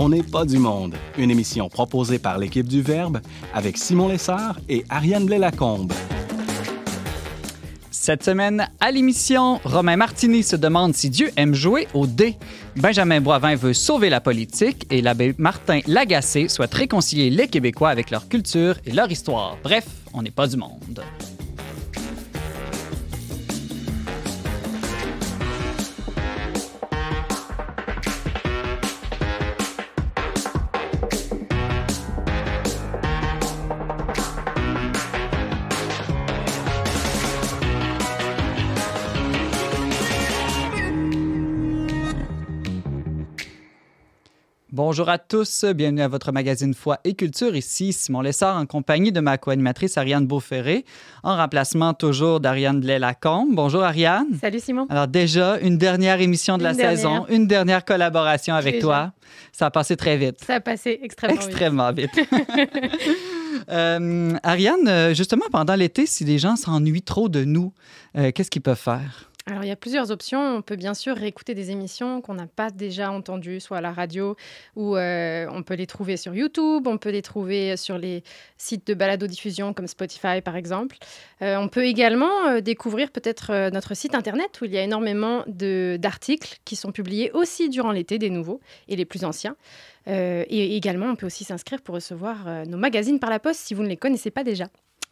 On n'est pas du monde, une émission proposée par l'équipe du Verbe avec Simon Lessard et Ariane Blais-Lacombe. Cette semaine, à l'émission, Romain Martini se demande si Dieu aime jouer au dé. Benjamin Boivin veut sauver la politique et l'abbé Martin Lagacé souhaite réconcilier les Québécois avec leur culture et leur histoire. Bref, on n'est pas du monde. Bonjour à tous, bienvenue à votre magazine Foi et Culture. Ici Simon Lessard en compagnie de ma co-animatrice Ariane Beauferré, en remplacement toujours d'Ariane Blais-Lacombe. Bonjour Ariane. Salut Simon. Alors déjà, une dernière émission de la saison, une dernière collaboration avec toi. Ça a passé très vite. Ça a passé extrêmement, extrêmement vite. euh, Ariane, justement, pendant l'été, si les gens s'ennuient trop de nous, euh, qu'est-ce qu'ils peuvent faire? Alors, il y a plusieurs options. On peut bien sûr réécouter des émissions qu'on n'a pas déjà entendues, soit à la radio, ou euh, on peut les trouver sur YouTube, on peut les trouver sur les sites de balado-diffusion comme Spotify, par exemple. Euh, on peut également euh, découvrir peut-être notre site Internet, où il y a énormément d'articles qui sont publiés aussi durant l'été, des nouveaux et les plus anciens. et également, on peut aussi s'inscrire pour recevoir nos magazines par la poste si vous ne les connaissez pas déjà.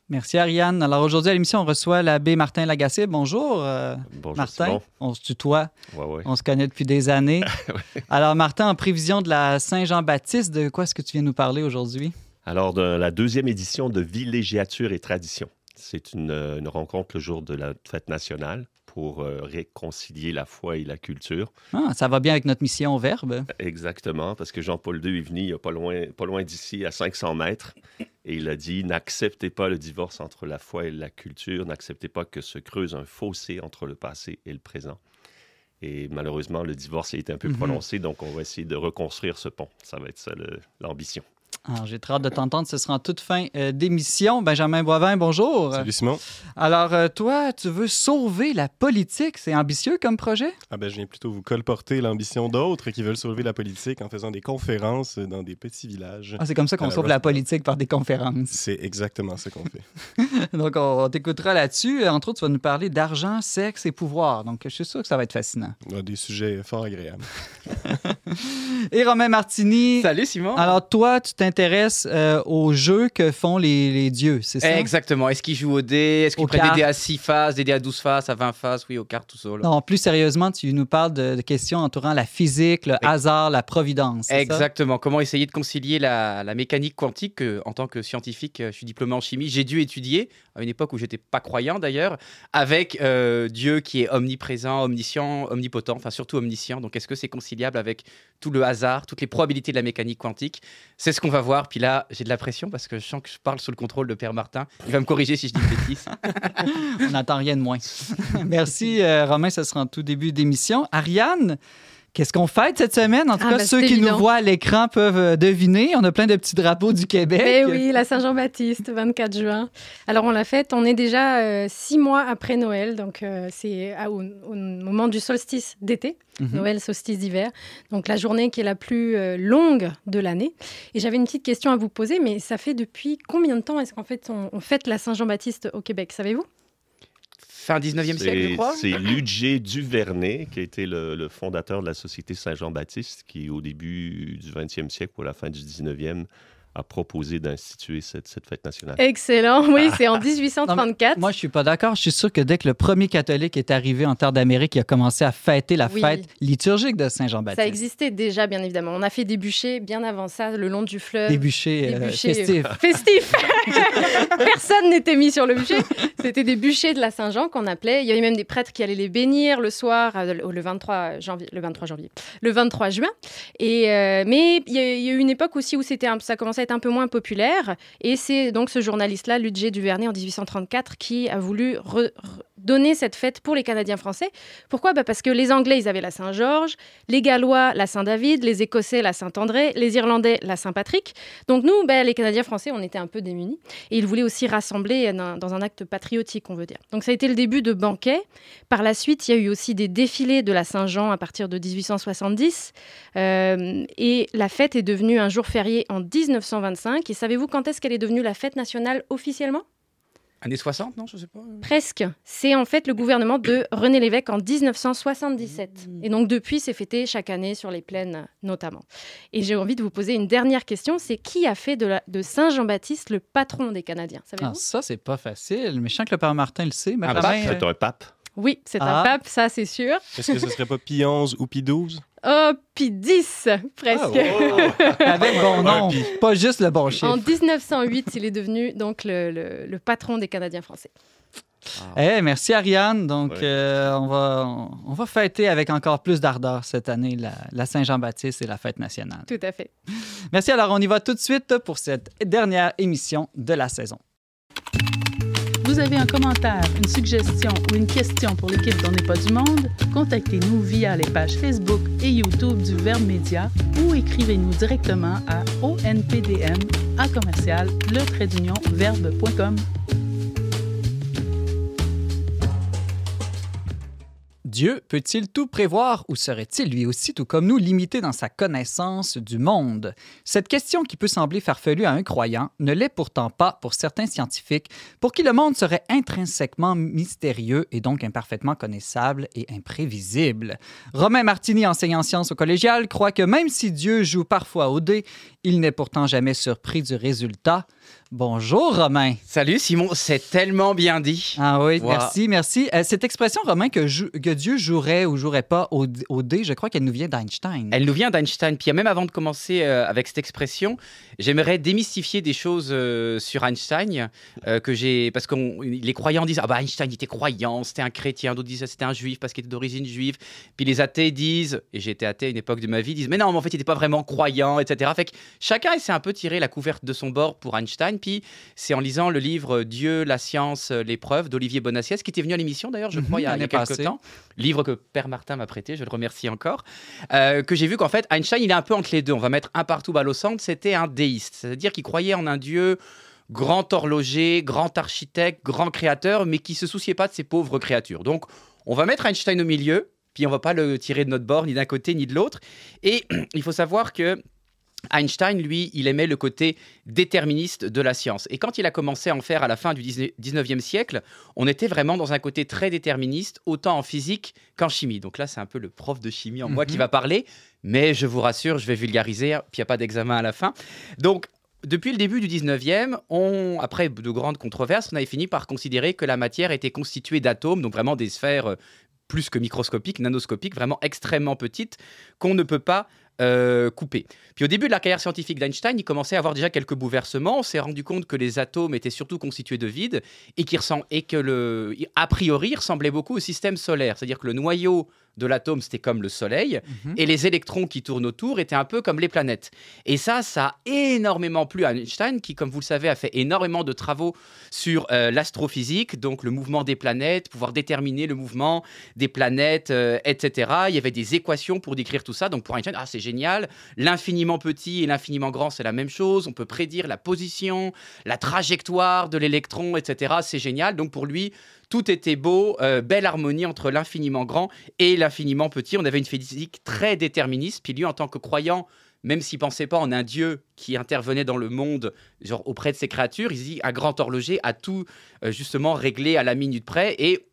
Merci Ariane. Alors aujourd'hui à l'émission, on reçoit l'abbé Martin Lagacé. Bonjour, euh, Bonjour Martin. On se tutoie. Ouais, ouais. On se connaît depuis des années. Alors Martin, en prévision de la Saint-Jean-Baptiste, de quoi est-ce que tu viens nous parler aujourd'hui? Alors de la deuxième édition de Villégiature et Tradition. C'est une, une rencontre le jour de la fête nationale pour euh, réconcilier la foi et la culture. Ah, ça va bien avec notre mission au Verbe. Exactement, parce que Jean-Paul II est venu il y a pas loin, pas loin d'ici, à 500 mètres, et il a dit n'acceptez pas le divorce entre la foi et la culture, n'acceptez pas que se creuse un fossé entre le passé et le présent. Et malheureusement, le divorce a été un peu mhm. prononcé, donc on va essayer de reconstruire ce pont. Ça va être ça l'ambition. Alors, j'ai très hâte de t'entendre. Ce sera en toute fin euh, d'émission. Benjamin Boivin, bonjour. Salut Simon. Alors, euh, toi, tu veux sauver la politique? C'est ambitieux comme projet? Ah ben, je viens plutôt vous colporter l'ambition d'autres qui veulent sauver la politique en faisant des conférences dans des petits villages. Ah, c'est comme ça qu'on sauve la politique par des conférences. C'est exactement ce qu'on fait. Donc, on, t'écoutera là-dessus. Entre autres, tu vas nous parler d'argent, sexe et pouvoir. Donc, je suis sûr que ça va être fascinant. des sujets fort agréables. et Romain Martini. Salut Simon. Alors, toi, tu t'intéresses intéresse euh, aux jeux que font les, dieux, c'est ça? Exactement. Est-ce qu'ils jouent au dé? Est-ce qu'ils prennent des dés à 6 faces, des dés à 12 faces, à 20 faces? Oui, aux cartes, tout ça. Non, plus sérieusement, tu nous parles de, questions entourant la physique, le hasard, la providence. Exactement. Comment essayer de concilier la, mécanique quantique En tant que scientifique, je suis diplômé en chimie, j'ai dû étudier, à une époque où j'étais pas croyant d'ailleurs, avec euh, Dieu qui est omniprésent, omniscient, omnipotent, enfin surtout omniscient. Donc est-ce que c'est conciliable avec tout le hasard, toutes les probabilités de la mécanique quantique? C'est ce qu'on va voir. Puis là, j'ai de la pression parce que je sens que je parle sous le contrôle de Père Martin. Il va me corriger si je dis une bêtise. On n'attend rien de moins. Merci, euh, Romain. Ce sera en tout début d'émission. Ariane, Qu'est-ce qu'on fête cette semaine? En tout ah, cas, ben, ceux qui nous voient à l'écran peuvent euh, deviner. On a plein de petits drapeaux du Québec. Eh oui, la Saint-Jean-Baptiste, 24 juin. Alors, on l'a fête. On est déjà euh, six mois après Noël. Donc, euh, c'est au, moment du solstice d'été. Mhm. Noël, solstice d'hiver. Donc, la journée qui est la plus longue de l'année. Et j'avais une petite question à vous poser, mais ça fait depuis combien de temps est-ce qu'en fait on, on fête la Saint-Jean-Baptiste au Québec? Savez-vous? Fin 19e siècle, je crois. C'est Ludger Duvernay qui a été le, fondateur de la Société Saint-Jean-Baptiste, qui, au début du 20e siècle ou à la fin du 19e, a proposé d'instituer cette, cette, fête nationale. Excellent, oui, c'est en 1834. moi, je suis pas d'accord. Je suis sûr que dès que le premier catholique est arrivé en terre d'Amérique, il a commencé à fêter la fête liturgique de Saint-Jean-Baptiste. Ça existait déjà, bien évidemment. On a fait des bûchers bien avant ça, le long du fleuve. Des bûchers, euh, festifs. festifs. Personne n'était mis sur le bûcher. C'était des bûchers de la Saint-Jean qu'on appelait. Il y avait même des prêtres qui allaient les bénir le soir, euh, le 23 janvier, le 23 janvier, le 23 juin. Et euh, mais il y, a, eu une époque aussi où c'était ça commençait à un peu moins populaire. Et c'est donc ce journaliste-là, Ludger Duvernay, en 1834, qui a voulu donné cette fête pour les Canadiens français. Pourquoi? Bah Parce que les Anglais, ils avaient la Saint-Georges, les Gallois, la Saint-David, les Écossais, la Saint-André, les Irlandais, la Saint-Patrick. Donc nous, bah, les Canadiens français, on était un peu démunis. Et ils voulaient aussi rassembler dans un acte patriotique, on veut dire. Donc ça a été le début de banquets. Par la suite, il y a eu aussi des défilés de la Saint-Jean à partir de 1870. Euh, et la fête est devenue un jour férié en 1925. Et savez-vous quand est-ce qu'elle est devenue la fête nationale officiellement? Années 60, non Je sais pas. Presque. C'est en fait le gouvernement de René Lévesque en 1977. Mmh. Et donc depuis, c'est fêté chaque année sur les plaines notamment. Et j'ai envie de vous poser une dernière question. C'est qui a fait de, de Saint Jean-Baptiste le patron des Canadiens? Ah, Ça, c'est pas facile. Mais je sens que le père Martin le sait. Mais un pape, c'est un pape. Oui, c'est un ah. pape, ça c'est sûr. Est-ce que ce serait pas Pie 11 ou Pie 12 Oh, Pie 10, presque. Ah, Avec bon nom, pas juste le bon chiffre. En 1908, il est devenu donc le, le, patron des Canadiens français. Eh, merci Ariane. Donc, euh, on, va, on va fêter avec encore plus d'ardeur cette année la, la Saint-Jean-Baptiste et la fête nationale. Tout à fait. Merci. Alors, on y va tout de suite pour cette dernière émission de la saison. Vous avez un commentaire, une suggestion ou une question pour l'équipe d'On n'est pas du monde? Contactez-nous via les pages Facebook et YouTube du Verbe Média ou écrivez-nous directement à onpdm à commercial le verbe.com. Dieu peut-il tout prévoir ou serait-il lui aussi, tout comme nous, limité dans sa connaissance du monde? Cette question qui peut sembler farfelue à un croyant ne l'est pourtant pas pour certains scientifiques, pour qui le monde serait intrinsèquement mystérieux et donc imparfaitement connaissable et imprévisible. Romain Martini, enseignant sciences au collégial, croit que même si Dieu joue parfois au dé, il n'est pourtant jamais surpris du résultat. Bonjour Romain. Salut Simon, c'est tellement bien dit. Ah oui, merci, merci. Euh, cette expression Romain que, que, Dieu jouerait ou jouerait pas au, au dé, je crois qu'elle nous vient d'Einstein. Elle nous vient d'Einstein. Puis même avant de commencer euh, avec cette expression, j'aimerais démystifier des choses euh, sur Einstein que j'ai parce que les croyants disent ah bah Einstein était croyant, c'était un chrétien, d'autres disent c'était un juif parce qu'il était d'origine juive. Puis les athées disent et j'ai été athée à une époque de ma vie disent mais non mais en fait il n'était pas vraiment croyant etc. Fait que chacun essaie un peu tirer la couverte de son bord pour Einstein. Puis c'est en lisant le livre Dieu, la science, l'épreuve d'Olivier Bonassiès, qui était venu à l'émission d'ailleurs, je crois, il y a, mhm, quelques temps. Livre que Père Martin m'a prêté, je le remercie encore. Euh, que j'ai vu qu'en fait, Einstein, il est un peu entre les deux. On va mettre un partout balle au centre. C'était un déiste, c'est-à-dire qu'il croyait en un Dieu grand horloger, grand architecte, grand créateur, mais qui se souciait pas de ses pauvres créatures. Donc, on va mettre Einstein au milieu, puis on va pas le tirer de notre bord, ni d'un côté ni de l'autre. Et il faut savoir que Einstein, lui, il aimait le côté déterministe de la science. Et quand il a commencé à en faire à la fin du 19e siècle, on était vraiment dans un côté très déterministe, autant en physique qu'en chimie. Donc là, c'est un peu le prof de chimie en moi qui mhm. va parler, mais je vous rassure, je vais vulgariser, puis il n'y a pas d'examen à la fin. Donc, depuis le début du 19e, on, après de grandes controverses, on avait fini par considérer que la matière était constituée d'atomes, donc vraiment des sphères euh, plus que microscopiques, nanoscopiques, vraiment extrêmement petites, qu'on ne peut pas euh, coupé. Puis au début de la carrière scientifique d'Einstein, il commençait à avoir déjà quelques bouleversements. On s'est rendu compte que les atomes étaient surtout constitués de vide et, et que, le, a priori, ressemblait beaucoup au système solaire. C'est-à-dire que le noyau de l'atome, c'était comme le Soleil, mhm. et les électrons qui tournent autour étaient un peu comme les planètes. Et ça, ça a énormément plu à Einstein, qui, comme vous le savez, a fait énormément de travaux sur euh, l'astrophysique, donc le mouvement des planètes, pouvoir déterminer le mouvement des planètes, euh, etc. Il y avait des équations pour décrire tout ça. Donc pour Einstein, ah, c'est génial. L'infiniment petit et l'infiniment grand, c'est la même chose. On peut prédire la position, la trajectoire de l'électron, etc. C'est génial. Donc pour lui, tout était beau, euh, belle harmonie entre l'infiniment grand et l'infiniment petit. On avait une physique très déterministe. Puis lui, en tant que croyant, même s'il pensait pas en un Dieu qui intervenait dans le monde, genre auprès de ses créatures, il dit un grand horloger a tout euh, justement réglé à la minute près et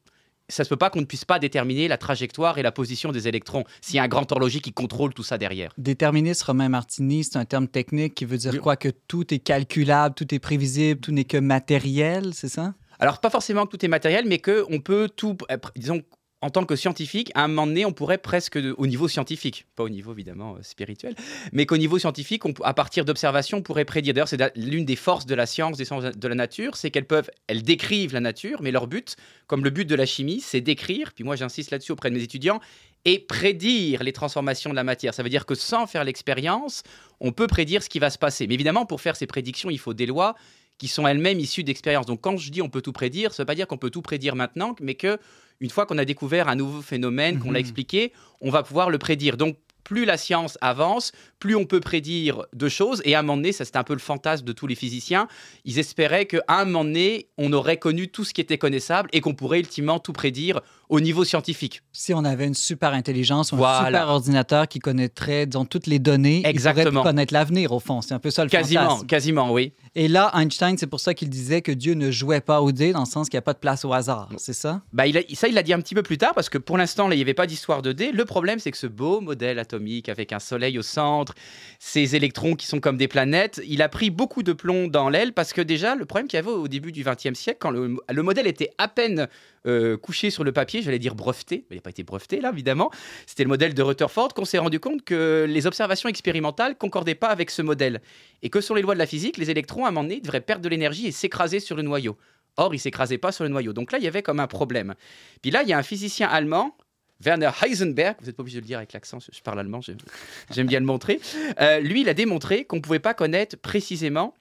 ça se peut pas qu'on ne puisse pas déterminer la trajectoire et la position des électrons s'il y a un grand horloger qui contrôle tout ça derrière. Déterministe, Romain Martini, c'est un terme technique qui veut dire quoi? Que tout est calculable, tout est prévisible, tout n'est que matériel, c'est ça? Alors, pas forcément que tout est matériel, mais qu'on peut tout, euh, disons, en tant que scientifique, à un moment donné, on pourrait presque, au niveau scientifique, pas au niveau évidemment euh, spirituel, mais qu'au niveau scientifique, à partir d'observations, on pourrait prédire. D'ailleurs, c'est l'une des forces de la science, des sciences de la nature, c'est qu'elles peuvent, elles décrivent la nature, mais leur but, comme le but de la chimie, c'est d'écrire, puis moi j'insiste là-dessus auprès de mes étudiants, et prédire les transformations de la matière. Ça veut dire que sans faire l'expérience, on peut prédire ce qui va se passer. Mais évidemment, pour faire ces prédictions, il faut des lois qui sont elles-mêmes issues d'expériences. Donc quand je dis on peut tout prédire, ça ne veut pas dire qu'on peut tout prédire maintenant, mais que une fois qu'on a découvert un nouveau phénomène, qu'on l'a Mhm. expliqué, on va pouvoir le prédire. Donc plus la science avance, plus on peut prédire de choses. Et à un moment donné, ça c'était un peu le fantasme de tous les physiciens, ils espéraient qu'à un moment donné, on aurait connu tout ce qui était connaissable et qu'on pourrait ultimement tout prédire au niveau scientifique. Si on avait une super intelligence ou un Voilà. super ordinateur qui connaîtrait, disons, toutes les données, il Exactement. pourrait connaître l'avenir, au fond. C'est un peu ça le Quasiment, fantasme. quasiment, oui. Et là, Einstein, c'est pour ça qu'il disait que Dieu ne jouait pas au dé, dans le sens qu'il n'y a pas de place au hasard. C'est ça? Bah, il a- ça, il l'a dit un petit peu plus tard, parce que pour l'instant, il n'y avait pas d'histoire de dé. Le problème, c'est que ce beau modèle atomique avec un soleil au centre, ces électrons qui sont comme des planètes, il a pris beaucoup de plomb dans l'aile, parce que déjà, le problème qu'il y avait au début du XXe siècle, quand le, le modèle était à peine euh, couché sur le papier, j'allais dire breveté, mais il n'a pas été breveté, là, évidemment, c'était le modèle de Rutherford, qu'on s'est rendu compte que les observations expérimentales concordaient pas avec ce modèle. Et que sur les lois de la physique, les électrons, à un moment donné, devraient perdre de l'énergie et s'écraser sur le noyau. Or, ils s'écrasaient pas sur le noyau. Donc là, il y avait comme un problème. Puis là, il y a un physicien allemand, Werner Heisenberg, vous n'êtes pas obligé de le dire avec l'accent, je parle allemand, j'aime- bien le montrer. Euh, lui, il a démontré qu'on ne pouvait pas connaître précisément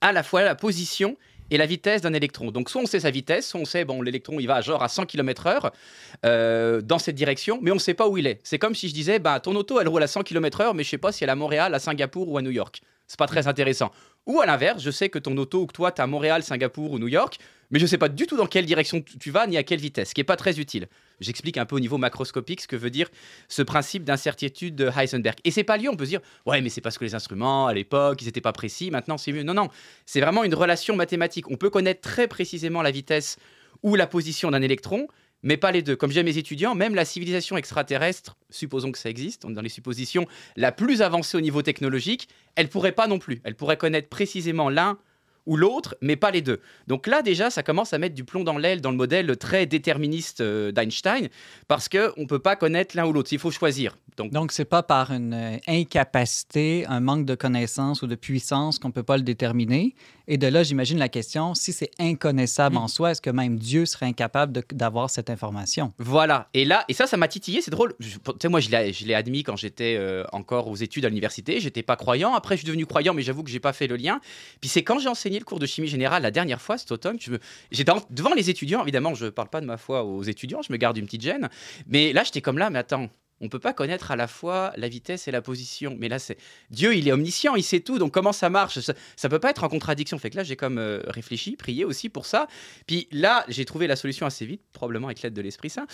à la fois la position et la vitesse d'un électron. Donc soit on sait sa vitesse, soit on sait, bon, l'électron, il va genre à 100 km/h euh, dans cette direction, mais on ne sait pas où il est. C'est comme si je disais, bah, ton auto, elle roule à 100 km/h, mais je sais pas si elle est à Montréal, à Singapour ou à New York. C'est pas très intéressant. Ou à l'inverse, je sais que ton auto ou que toi, tu à Montréal, Singapour ou New York, mais je sais pas du tout dans quelle direction tu vas ni à quelle vitesse, ce qui est pas très utile. J'explique un peu au niveau macroscopique ce que veut dire ce principe d'incertitude de Heisenberg. Et c'est pas lié, on peut se dire, ouais, mais c'est parce que les instruments, à l'époque, ils n'étaient pas précis, maintenant c'est mieux. Non, non, c'est vraiment une relation mathématique. On peut connaître très précisément la vitesse ou la position d'un électron, mais pas les deux. Comme j'ai mes étudiants, même la civilisation extraterrestre, supposons que ça existe, dans les suppositions la plus avancée au niveau technologique, elle pourrait pas non plus. Elle pourrait connaître précisément l'un ou l'autre, mais pas les deux. Donc là, déjà, ça commence à mettre du plomb dans l'aile dans le modèle très déterministe euh, d'Einstein, parce qu'on ne peut pas connaître l'un ou l'autre. Il faut choisir. Donc, Donc, c'est pas par une euh, incapacité, un manque de connaissance ou de puissance qu'on peut pas le déterminer. Et de là, j'imagine la question, si c'est inconnaissable Mm. en soi, est-ce que même Dieu serait incapable d'avoir cette information? Voilà. Et là, et ça, ça m'a titillé. C'est drôle. Je- Tu sais, moi, je l'ai admis quand j'étais euh, encore aux études à l'université. J'étais pas croyant. Après, je suis devenu croyant, mais j'avoue que j'ai pas fait le lien. Puis c'est quand j'ai enseigné le cours de chimie générale la dernière fois, cet automne, me- j'étais devant les étudiants. Évidemment, je parle pas de ma foi aux étudiants. Je me garde une petite gêne. Mais là, j'étais comme là. Mais attends. On peut pas connaître à la fois la vitesse et la position. Mais là, c'est Dieu, il est omniscient, il sait tout. Donc comment ça marche? Ça, ça peut pas être en contradiction. Fait que là, j'ai comme euh, réfléchi, prié aussi pour ça. Puis là, j'ai trouvé la solution assez vite, probablement avec l'aide de l'Esprit Saint.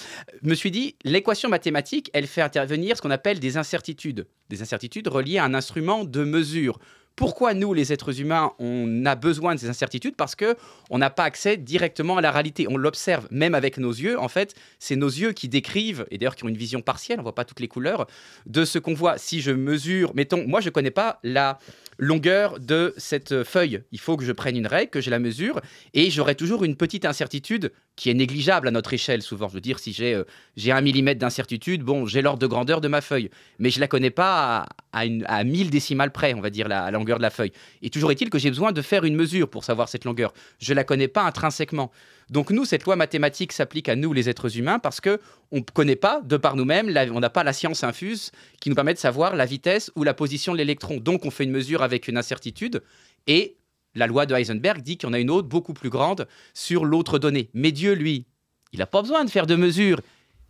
Je me suis dit, l'équation mathématique, elle fait intervenir ce qu'on appelle des incertitudes. Des incertitudes reliées à un instrument de mesure. Pourquoi nous, les êtres humains, on a besoin de ces incertitudes Parce que on n'a pas accès directement à la réalité. On l'observe même avec nos yeux. En fait, c'est nos yeux qui décrivent, et d'ailleurs qui ont une vision partielle, on voit pas toutes les couleurs, de ce qu'on voit. Si je mesure, mettons, moi je connais pas la longueur de cette feuille. Il faut que je prenne une règle, que je la mesure, et j'aurai toujours une petite incertitude qui est négligeable à notre échelle souvent. Je veux dire, si j'ai euh, j'ai un millimètre d'incertitude, bon, j'ai l'ordre de grandeur de ma feuille, mais je la connais pas à, à, une, à 1000 décimales près, on va dire, la, longueur de la feuille. Et toujours est-il que j'ai besoin de faire une mesure pour savoir cette longueur. Je la connais pas intrinsèquement. Donc nous, cette loi mathématique s'applique à nous, les êtres humains, parce que on ne connaît pas, de par nous-mêmes, on n'a pas la science infuse qui nous permet de savoir la vitesse ou la position de l'électron. Donc on fait une mesure avec une incertitude, et la loi de Heisenberg dit qu'il y en a une autre beaucoup plus grande sur l'autre donnée. Mais Dieu, lui, il n'a pas besoin de faire de mesures.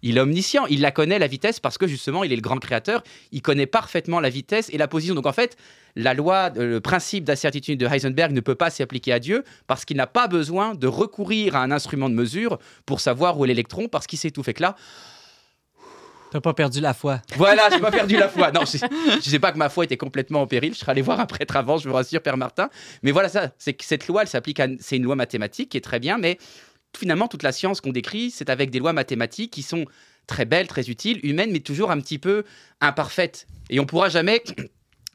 Il est omniscient, il la connaît, la vitesse, parce que justement, il est le grand créateur, il connaît parfaitement la vitesse et la position. Donc en fait, la loi, euh, le principe d'incertitude de Heisenberg ne peut pas s'appliquer à Dieu, parce qu'il n'a pas besoin de recourir à un instrument de mesure pour savoir où est l'électron, parce qu'il sait tout. Fait que là, T'as pas perdu la foi. voilà, j'ai pas perdu la foi. Non, je, je sais pas que ma foi était complètement en péril. Je serais allé voir un prêtre avant, je vous rassure, Père Martin. Mais voilà ça, c'est que cette loi, elle s'applique à. C'est une loi mathématique qui est très bien, mais finalement, toute la science qu'on décrit, c'est avec des lois mathématiques qui sont très belles, très utiles, humaines, mais toujours un petit peu imparfaites. Et on pourra jamais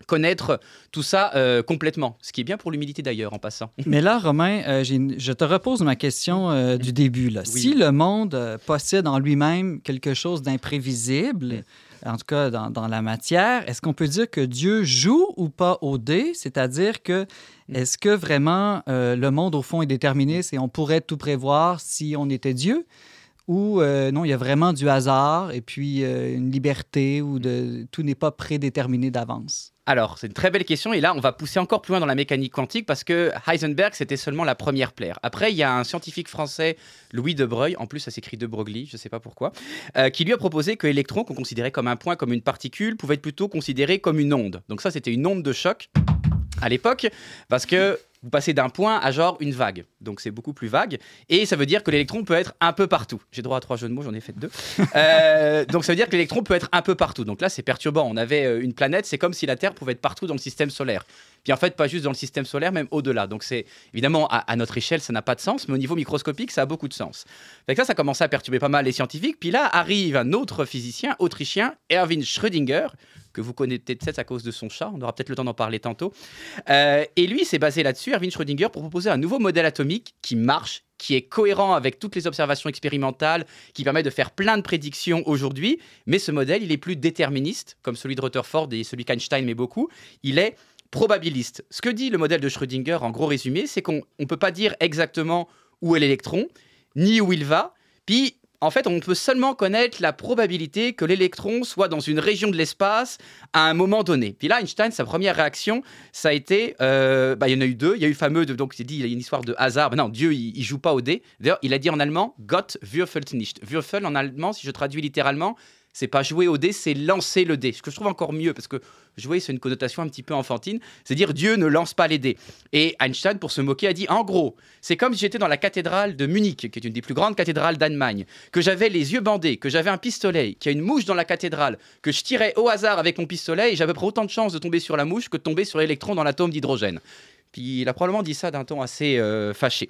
connaître tout ça euh, complètement. Ce qui est bien pour l'humilité d'ailleurs, en passant. Mais là, Romain, euh, je te repose ma question euh, du début. Là. Oui. Si le monde possède en lui-même quelque chose d'imprévisible, en tout cas dans, dans la matière, est-ce qu'on peut dire que Dieu joue ou pas au dé? C'est-à-dire que est-ce que vraiment le monde, au fond, est déterministe et on pourrait tout prévoir si on était Dieu? Ou euh, non, il y a vraiment du hasard et puis euh, une liberté où de, tout n'est pas prédéterminé d'avance? Alors, c'est une très belle question. Et là, on va pousser encore plus loin dans la mécanique quantique parce que Heisenberg, c'était seulement la première plaire. Après, il y a un scientifique français, Louis de Broglie, en plus, ça s'écrit de Broglie, je ne sais pas pourquoi, euh, qui lui a proposé que l'électron, qu'on considérait comme un point, comme une particule, pouvait être plutôt considéré comme une onde. Donc, ça, c'était une onde de choc à l'époque parce que vous passez d'un point à genre une vague. Donc c'est beaucoup plus vague. Et ça veut dire que l'électron peut être un peu partout. J'ai droit à trois jeux de mots, j'en ai fait deux. Euh, donc ça veut dire que l'électron peut être un peu partout. Donc là, c'est perturbant. On avait euh, une planète, c'est comme si la Terre pouvait être partout dans le système solaire. Puis en fait, pas juste dans le système solaire, même au-delà. Donc c'est évidemment, à, à notre échelle, ça n'a pas de sens, mais au niveau microscopique, ça a beaucoup de sens. Fait que ça, ça commençait à perturber pas mal les scientifiques. Puis là arrive un autre physicien autrichien, Erwin Schrödinger, que vous connaissez peut-être à cause de son chat, on aura peut-être le temps d'en parler tantôt. Euh, et lui, s'est basé là-dessus, Erwin Schrödinger, pour proposer un nouveau modèle atomique qui marche, qui est cohérent avec toutes les observations expérimentales, qui permet de faire plein de prédictions aujourd'hui. Mais ce modèle, il est plus déterministe, comme celui de Rutherford et celui qu'Einstein met beaucoup. Il est probabiliste. Ce que dit le modèle de Schrödinger, en gros résumé, c'est qu'on ne peut pas dire exactement où est l'électron, ni où il va. Puis en fait, on peut seulement connaître la probabilité que l'électron soit dans une région de l'espace à un moment donné. Puis là, Einstein, sa première réaction, ça a été, euh, bah, il y en a eu deux. Il y a eu fameux, de, donc il dit, il y a une histoire de hasard. Bah non, Dieu, il, il joue pas au dé. D'ailleurs, il a dit en allemand, Gott würfelt nicht. Würfel en allemand, si je traduis littéralement, c'est pas jouer au dé, c'est lancer le dé. Ce que je trouve encore mieux, parce que jouer, c'est une connotation un petit peu enfantine. C'est dire Dieu ne lance pas les dés. Et Einstein, pour se moquer, a dit en gros, c'est comme si j'étais dans la cathédrale de Munich, qui est une des plus grandes cathédrales d'Allemagne, que j'avais les yeux bandés, que j'avais un pistolet, qu'il y a une mouche dans la cathédrale, que je tirais au hasard avec mon pistolet et j'avais autant de chances de tomber sur la mouche que de tomber sur l'électron dans l'atome d'hydrogène. Puis il a probablement dit ça d'un ton assez euh, fâché.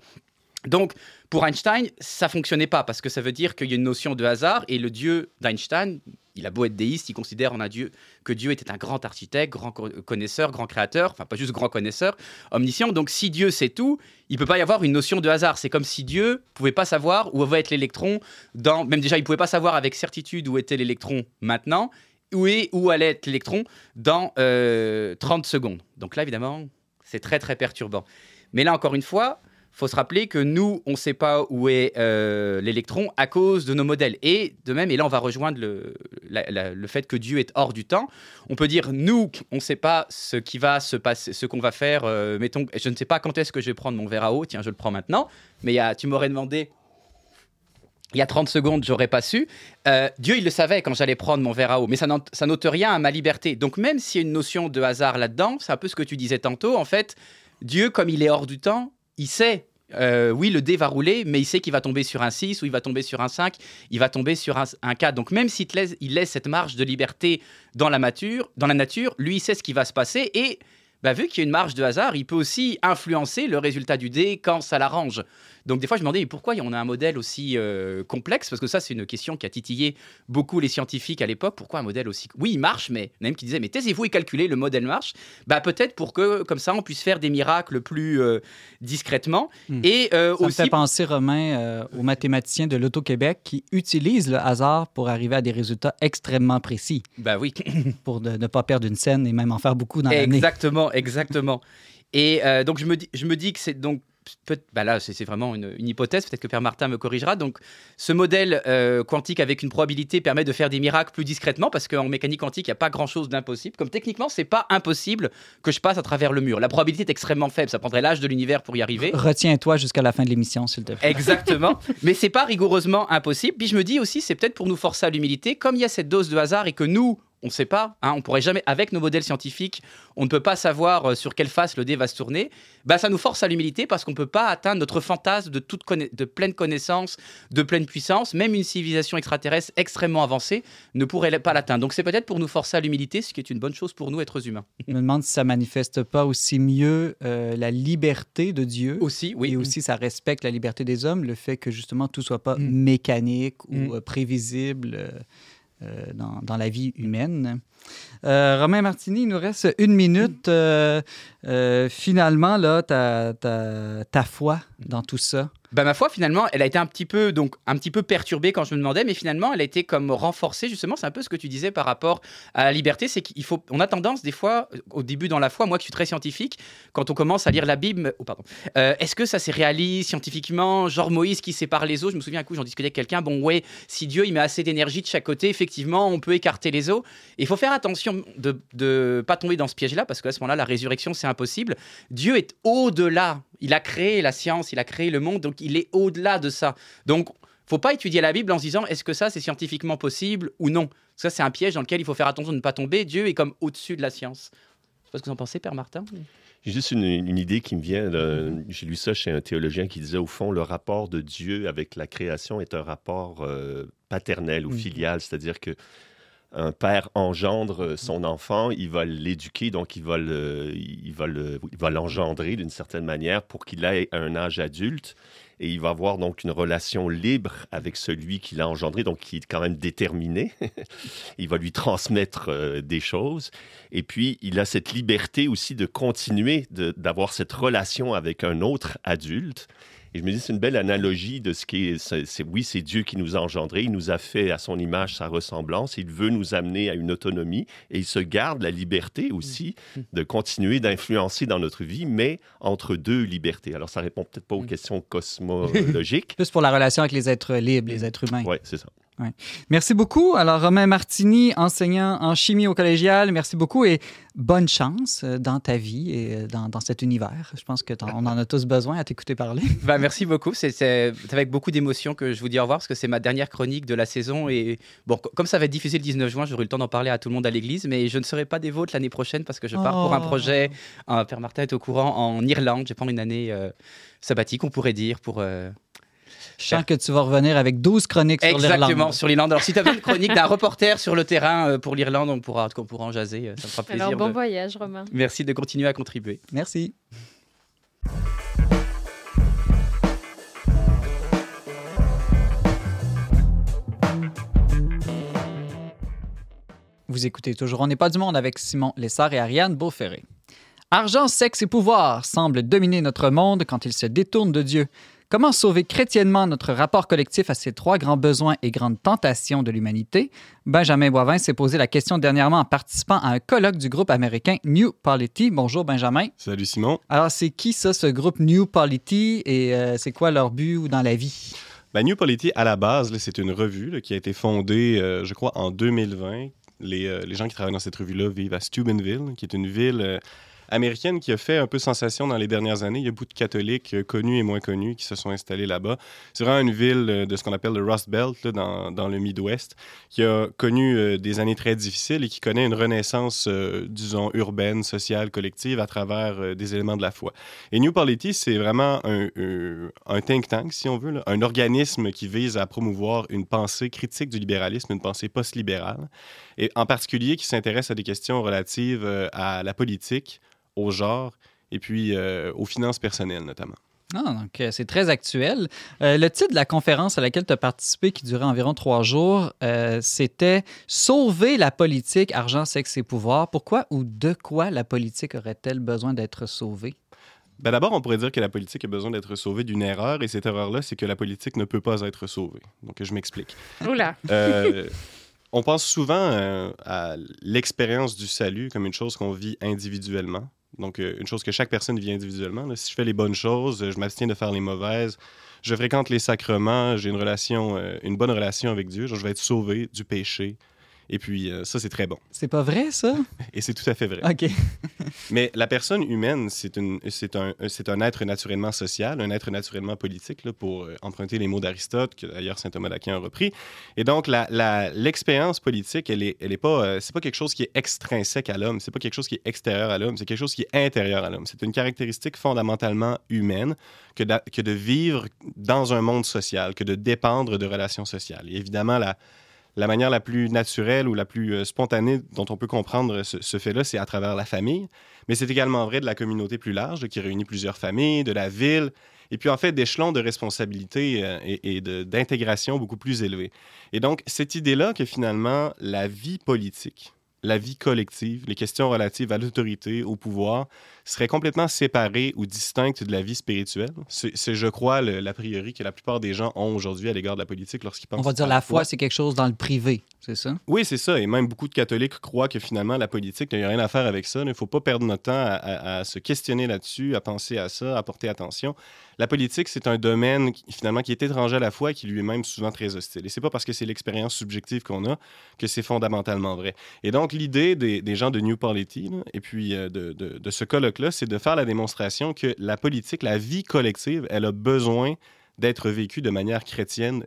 Donc, pour Einstein, ça fonctionnait pas parce que ça veut dire qu'il y a une notion de hasard et le dieu d'Einstein, il a beau être déiste, il considère en un dieu que Dieu était un grand architecte, grand connaisseur, grand créateur, enfin pas juste grand connaisseur, omniscient. Donc si Dieu sait tout, il peut pas y avoir une notion de hasard. C'est comme si Dieu pouvait pas savoir où va être l'électron dans même déjà il pouvait pas savoir avec certitude où était l'électron maintenant, où est où allait être l'électron dans euh, 30 secondes. Donc là évidemment, c'est très très perturbant. Mais là encore une fois, faut se rappeler que nous, on ne sait pas où est euh, l'électron à cause de nos modèles. Et de même, et là on va rejoindre le, le fait que Dieu est hors du temps, on peut dire, nous, on ne sait pas ce qui va se passer, ce qu'on va faire. euh, mettons, je ne sais pas quand est-ce que je vais prendre mon verre à eau, tiens, je le prends maintenant, mais y a- tu m'aurais demandé... Il y a 30 secondes, j'aurais pas su. Euh, Dieu, il le savait quand j'allais prendre mon verre à eau, mais ça n'ôte rien à ma liberté. Donc même s'il y a une notion de hasard là-dedans, c'est un peu ce que tu disais tantôt, en fait, Dieu, comme il est hors du temps, il sait, euh, oui, le dé va rouler, mais il sait qu'il va tomber sur un 6 ou il va tomber sur un 5, il va tomber sur un, un 4. Donc même s'il laisse, il laisse cette marge de liberté dans la, mature, dans la nature, lui, il sait ce qui va se passer et bah, vu qu'il y a une marge de hasard, il peut aussi influencer le résultat du dé quand ça l'arrange. Donc des fois, je me demandais mais pourquoi on a un modèle aussi euh, complexe? Parce que ça, c'est une question qui a titillé beaucoup les scientifiques à l'époque. Pourquoi un modèle aussi... Oui, il marche, mais il y en a même qui disaient, mais taisez-vous et calculez, le modèle marche. Bah, Peut-être pour que, comme ça, on puisse faire des miracles plus euh, discrètement. Hmm. Et euh, Ça me aussi... fait penser, Romain, euh, aux mathématiciens de l'Auto-Québec qui utilisent le hasard pour arriver à des résultats extrêmement précis, Bah oui. pour de- ne pas perdre une scène et même en faire beaucoup dans l'année. Exactement, exactement. Et euh, donc je me dis, je me dis que c'est donc peut- bah là c'est c'est vraiment une, une hypothèse. Peut-être que Père Martin me corrigera. Donc ce modèle euh, quantique avec une probabilité permet de faire des miracles plus discrètement parce qu'en mécanique quantique il n'y a pas grand-chose d'impossible. Comme techniquement c'est pas impossible que je passe à travers le mur. La probabilité est extrêmement faible. Ça prendrait l'âge de l'univers pour y arriver. Retiens-toi jusqu'à la fin de l'émission, s'il te plaît. Exactement. Mais c'est pas rigoureusement impossible. Puis je me dis aussi, c'est peut-être pour nous forcer à l'humilité, comme il y a cette dose de hasard et que nous, on ne sait pas, hein, on pourrait jamais, avec nos modèles scientifiques, on ne peut pas savoir euh, sur quelle face le dé va se tourner. Bah, ça nous force à l'humilité parce qu'on ne peut pas atteindre notre fantasme de, toute conna- de pleine connaissance, de pleine puissance. Même une civilisation extraterrestre extrêmement avancée ne pourrait pas l'atteindre. Donc c'est peut-être pour nous forcer à l'humilité, ce qui est une bonne chose pour nous, êtres humains. Je me demande si ça manifeste pas aussi mieux euh, la liberté de Dieu. Aussi, oui. Et aussi, ça respecte la liberté des hommes, le fait que justement tout soit pas Mm. mécanique ou Mm. euh, prévisible euh, dans, dans la vie humaine. Euh, Romain Martini, il nous reste une minute. Euh, euh, finalement, là, ta, ta, ta foi dans tout ça, Bah ma foi finalement, elle a été un petit peu donc un petit peu perturbée quand je me demandais, mais finalement elle a été comme renforcée justement. C'est un peu ce que tu disais par rapport à la liberté, c'est qu'il faut, on a tendance des fois au début dans la foi, moi qui suis très scientifique, quand on commence à lire la Bible, oh pardon, euh, est-ce que ça c'est réaliste scientifiquement, genre Moïse qui sépare les eaux. Je me souviens un coup j'en discutais avec quelqu'un, bon ouais, si Dieu il met assez d'énergie de chaque côté, effectivement on peut écarter les eaux. Il faut faire attention de ne pas tomber dans ce piège-là parce qu'à ce moment-là la résurrection c'est impossible. Dieu est au-delà il a créé la science, il a créé le monde, donc il est au-delà de ça. Donc, faut pas étudier la Bible en se disant est-ce que ça c'est scientifiquement possible ou non? Ça c'est un piège dans lequel il faut faire attention de ne pas tomber. Dieu est comme au-dessus de la science. Je sais pas ce que vous en pensez, Père Martin. J'ai juste une, idée qui me vient. J'ai lu ça chez un théologien qui disait au fond, le rapport de Dieu avec la création est un rapport euh, paternel ou filial, c'est-à-dire que un père engendre son enfant, il va l'éduquer, donc il va, il va, il va l'engendrer d'une certaine manière pour qu'il ait un âge adulte. Et il va avoir donc une relation libre avec celui qui l'a engendré, donc qui est quand même déterminé. il va lui transmettre euh, des choses. Et puis, il a cette liberté aussi de continuer d'avoir cette relation avec un autre adulte. Et je me dis, c'est une belle analogie de ce qui est, c'est, oui, c'est Dieu qui nous a engendrés, il nous a fait à son image, sa ressemblance, il veut nous amener à une autonomie et il se garde la liberté aussi mm. de continuer d'influencer dans notre vie, mais entre deux libertés. Alors, ça répond peut-être pas aux mm. questions cosmologiques. Plus pour la relation avec les êtres libres, les êtres humains. Oui, c'est ça. Merci beaucoup. Alors, Romain Martini, enseignant en chimie au collégial, merci beaucoup et bonne chance euh, dans ta vie et euh, dans, dans cet univers. Je pense qu'on en, en a tous besoin à t'écouter parler. Bah, merci beaucoup. C'est avec beaucoup d'émotion que je vous dis au revoir parce que c'est ma dernière chronique de la saison. Et bon, comme ça va être diffusé le 19 juin, j'aurai le temps d'en parler à tout le monde à l'église, mais je ne serai pas des vôtres l'année prochaine parce que je pars pour un oh. projet. Père Martin est au courant en Irlande. Je vais prendre une année euh, sabbatique, on pourrait dire, pour. Je sens que tu vas revenir avec 12 chroniques sur l'Irlande. Exactement, sur l'Irlande. Alors, si tu as une chronique d'un reporter sur le terrain euh, pour l'Irlande, on pourra, on pourra en jaser. Euh, ça me fera plaisir. Alors, bon voyage, Romain. Merci de continuer à contribuer. Merci. Vous écoutez toujours On n'est pas du monde avec Simon Lessard et Ariane Beauferré. Argent, sexe et pouvoir semblent dominer notre monde quand ils se détournent de Dieu. Comment sauver chrétiennement notre rapport collectif à ces trois grands besoins et grandes tentations de l'humanité? Benjamin Boivin s'est posé la question dernièrement en participant à un colloque du groupe américain New Polity. Bonjour Benjamin. Salut Simon. Alors c'est qui ça, ce groupe New Polity et euh, c'est quoi leur but dans la vie? Ben, New Polity, à la base, c'est une revue qui a été fondée, euh, je crois, en 2020. Les, euh, les, gens qui travaillent dans cette revue-là vivent à Steubenville, qui est une ville américaine qui a fait un peu sensation dans les dernières années. Il y a beaucoup de catholiques euh, connus et moins connus qui se sont installés là-bas. C'est vraiment une ville euh, de ce qu'on appelle le Rust Belt dans, dans, le Midwest qui a connu euh, des années très difficiles et qui connaît une renaissance, disons, urbaine, sociale, collective à travers des éléments de la foi. Et New Polity, c'est vraiment un, think tank, si on veut, un organisme qui vise à promouvoir une pensée critique du libéralisme, une pensée post-libérale, et en particulier qui s'intéresse à des questions relatives à la politique, au genre et puis euh, aux finances personnelles notamment. Ah, donc euh, c'est très actuel. Euh, le titre de la conférence à laquelle tu as participé, qui durait environ trois jours, c'était Sauver la politique, argent, sexe et pouvoir. Pourquoi ou de quoi la politique aurait-elle besoin d'être sauvée? Ben D'abord, on pourrait dire que la politique a besoin d'être sauvée d'une erreur, et cette erreur-là, c'est que la politique ne peut pas être sauvée. Donc, je m'explique. Oula! on pense souvent à l'expérience du salut comme une chose qu'on vit individuellement. Donc, euh, une chose que chaque personne vit individuellement. Si je fais les bonnes choses, je m'abstiens de faire les mauvaises, je fréquente les sacrements, j'ai une relation, euh, une bonne relation avec Dieu, je vais être sauvé du péché, et puis, euh, ça, c'est très bon. C'est pas vrai, ça? Et c'est tout à fait vrai. OK. Mais la personne humaine, c'est un, un être naturellement social, un être naturellement politique, là, pour euh, emprunter les mots d'Aristote, que d'ailleurs saint Thomas d'Aquin a repris. Et donc, l'expérience la, politique, elle est, elle est pas, euh, c'est pas quelque chose qui est extrinsèque à l'homme, c'est pas quelque chose qui est extérieur à l'homme, c'est quelque chose qui est intérieur à l'homme. C'est une caractéristique fondamentalement humaine que de, que de vivre dans un monde social, que de dépendre de relations sociales. Et évidemment, la la manière la plus naturelle ou la plus euh, spontanée dont on peut comprendre ce, fait-là, c'est à travers la famille. Mais c'est également vrai de la communauté plus large, qui réunit plusieurs familles, de la ville, et puis en fait d'échelons de responsabilité euh, et, d'intégration beaucoup plus élevés. Et donc, cette idée-là que finalement, la vie politique la vie collective, les questions relatives à l'autorité, au pouvoir, seraient complètement séparées ou distinctes de la vie spirituelle? C'est, je crois, l'a priori que la plupart des gens ont aujourd'hui à l'égard de la politique lorsqu'ils pensent. On va dire la foi, c'est quelque chose dans le privé, c'est ça? Oui, c'est ça. Et même beaucoup de catholiques croient que finalement, la politique, il n'y a rien à faire avec ça. Il ne faut pas perdre notre temps à, à se questionner là-dessus, à penser à ça, à porter attention la politique, c'est un domaine finalement qui est étranger à la foi et qui lui est même souvent très hostile. Et c'est pas parce que c'est l'expérience subjective qu'on a que c'est fondamentalement vrai. Et donc, l'idée des, gens de New Polity, et puis euh, de, de ce colloque-là, c'est de faire la démonstration que la politique, la vie collective, elle a besoin d'être vécue de manière chrétienne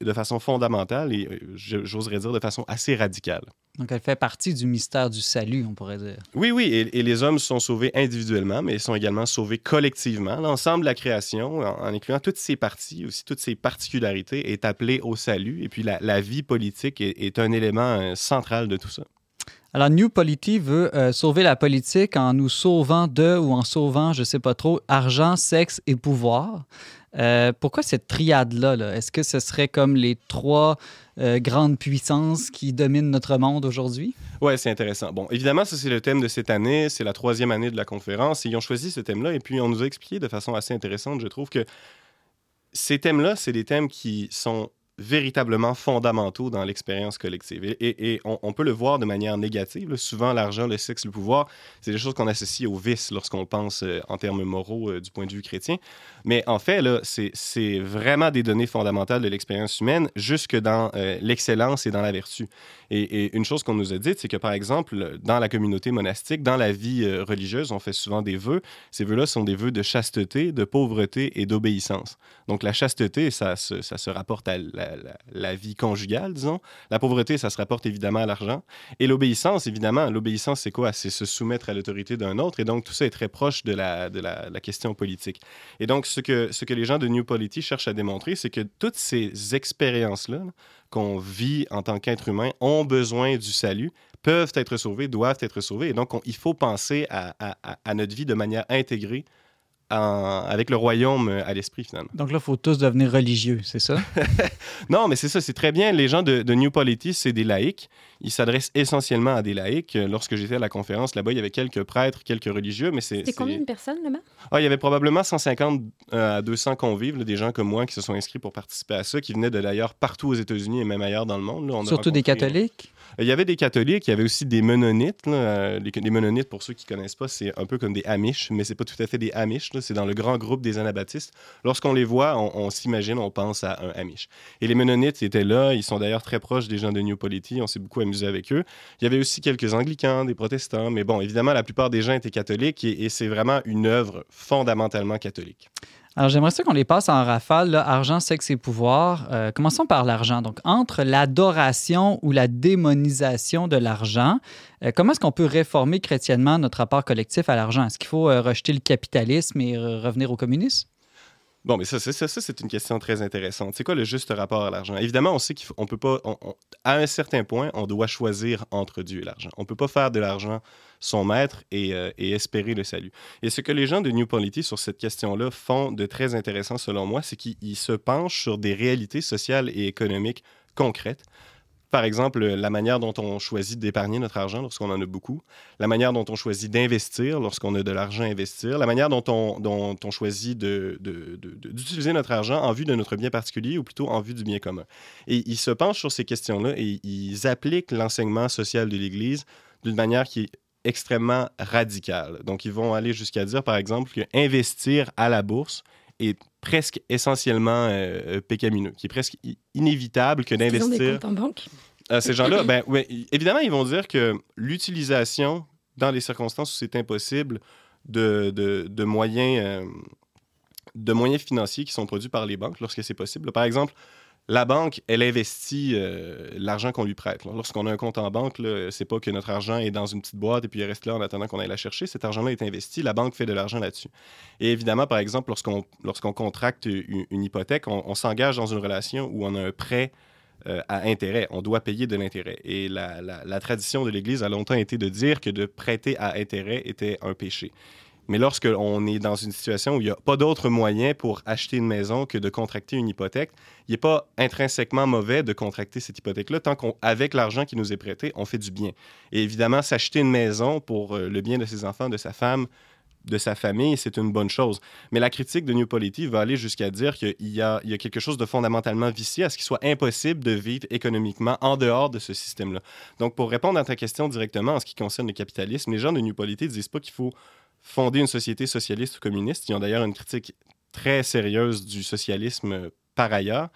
de façon fondamentale et euh, j'oserais dire de façon assez radicale. Donc elle fait partie du mystère du salut, on pourrait dire. Oui, oui, et, les hommes sont sauvés individuellement, mais ils sont également sauvés collectivement. L'ensemble de la création, en, incluant toutes ses parties, aussi toutes ses particularités, est appelé au salut. Et puis la, vie politique est, un élément euh, central de tout ça. Alors, New Polity veut euh, sauver la politique en nous sauvant de ou en sauvant, je ne sais pas trop, argent, sexe et pouvoir. Euh, pourquoi cette triade-là? est ce que ce serait comme les trois euh, grandes puissances qui dominent notre monde aujourd'hui? Oui, c'est intéressant. Bon, évidemment, ça, c'est le thème de cette année. C'est la troisième année de la conférence. ils ont choisi ce thème-là. Et puis, on nous a expliqué de façon assez intéressante, je trouve, que ces thèmes-là, c'est des thèmes qui sont véritablement fondamentaux dans l'expérience collective. Et, on, peut le voir de manière négative. Souvent, l'argent, le sexe, le pouvoir, c'est des choses qu'on associe au vice lorsqu'on pense euh, en termes moraux euh, du point de vue chrétien. Mais en fait, c'est vraiment des données fondamentales de l'expérience humaine, jusque dans euh, l'excellence et dans la vertu. Et, une chose qu'on nous a dite, c'est que, par exemple, dans la communauté monastique, dans la vie religieuse, on fait souvent des vœux. Ces vœux-là sont des vœux de chasteté, de pauvreté et d'obéissance. Donc, la chasteté, ça, ça se rapporte à la vie conjugale, disons. La pauvreté, ça se rapporte évidemment à l'argent. Et l'obéissance, évidemment, l'obéissance, c'est quoi? C'est se soumettre à l'autorité d'un autre. Et donc, tout ça est très proche de la, question politique. Et donc, ce que, les gens de New Polity cherchent à démontrer, c'est que toutes ces expériences-là qu'on vit en tant qu'être humain ont besoin du salut, peuvent être sauvées, doivent être sauvées. Et donc, il faut penser à notre vie de manière intégrée avec le royaume euh, à l'esprit, finalement. Donc là, il faut tous devenir religieux, c'est ça? non, mais c'est ça, c'est très bien. Les gens de, New Polity, c'est des laïcs. Ils s'adressent essentiellement à des laïcs. Lorsque j'étais à la conférence, là-bas, il y avait quelques prêtres, quelques religieux, mais c'est... C'était combien de personnes, là-bas? Ah, il y avait probablement 150 euh, à 200 convives, des gens comme moi qui se sont inscrits pour participer à ça, qui venaient de d'ailleurs partout aux États-Unis et même ailleurs dans le monde. Surtout des catholiques? Il y avait des catholiques, il y avait aussi des mennonites. Euh, les, les, mennonites, pour ceux qui ne connaissent pas, c'est un peu comme des Amish, mais c'est pas tout à fait des Amish. C'est dans le grand groupe des Anabaptistes. Lorsqu'on les voit, on, s'imagine, on pense à un Amish. Et les mennonites étaient là. Ils sont d'ailleurs très proches des gens de New Polity. On s'est beaucoup amusé avec eux. Il y avait aussi quelques anglicans, des protestants. Mais bon, évidemment, la plupart des gens étaient catholiques et, et c'est vraiment une œuvre fondamentalement catholique. Alors, j'aimerais ça qu'on les passe en rafale, argent, sexe et pouvoir. Euh, commençons par l'argent. Donc, entre l'adoration ou la démonisation de l'argent, euh, comment est-ce qu'on peut réformer chrétiennement notre rapport collectif à l'argent? Est-ce qu'il faut euh, rejeter le capitalisme et revenir au communisme? Bon, mais ça, ça, ça c'est une question très intéressante. C'est quoi le juste rapport à l'argent? Évidemment, on sait qu'on peut pas, à un certain point, on doit choisir entre Dieu et l'argent. On peut pas faire de l'argent son maître euh, et, espérer le salut. Et ce que les gens de New Polity sur cette question-là font de très intéressant, selon moi, c'est qu'ils se penchent sur des réalités sociales et économiques concrètes par exemple, la manière dont on choisit d'épargner notre argent lorsqu'on en a beaucoup, la manière dont on choisit d'investir lorsqu'on a de l'argent à investir, la manière dont on, dont on choisit d'utiliser notre argent en vue de notre bien particulier ou plutôt en vue du bien commun. Et ils se penchent sur ces questions-là et ils appliquent l'enseignement social de l'Église d'une manière qui est extrêmement radicale. Donc, ils vont aller jusqu'à dire, par exemple, qu'investir à la bourse est presque essentiellement euh, pécamineux, qui est presque inévitable que d'investir. Ils ont des comptes en banque? Euh, ces gens-là, ben, ouais, évidemment, ils vont dire que l'utilisation, dans les circonstances où c'est impossible, de, de, de moyens, euh, de moyens financiers qui sont produits par les banques, lorsque c'est possible. Par exemple, la banque, elle investit euh, l'argent qu'on lui prête. Lorsqu'on a un compte en banque, c'est pas que notre argent est dans une petite boîte et puis il reste là en attendant qu'on aille la chercher. Cet argent-là est investi, la banque fait de l'argent là-dessus. Et évidemment, par exemple, lorsqu'on contracte une, hypothèque, on, s'engage dans une relation où on a un prêt euh, à intérêt. On doit payer de l'intérêt. Et la, la tradition de l'Église a longtemps été de dire que de prêter à intérêt était un péché. Mais lorsque on est dans une situation où il n'y a pas d'autre moyen pour acheter une maison que de contracter une hypothèque, il n'est pas intrinsèquement mauvais de contracter cette hypothèque-là tant qu'avec l'argent qui nous est prêté, on fait du bien. Et évidemment, s'acheter une maison pour euh, le bien de ses enfants, de sa femme, de sa famille, c'est une bonne chose. Mais la critique de New Polity va aller jusqu'à dire qu'il y a quelque chose de fondamentalement vicié à ce qu'il soit impossible de vivre économiquement en dehors de ce système-là. Donc, pour répondre à ta question directement en ce qui concerne le capitalisme, les gens de New Polity ne disent pas qu'il faut fonder une société socialiste ou communiste. Ils ont d'ailleurs une critique très sérieuse du socialisme par ailleurs.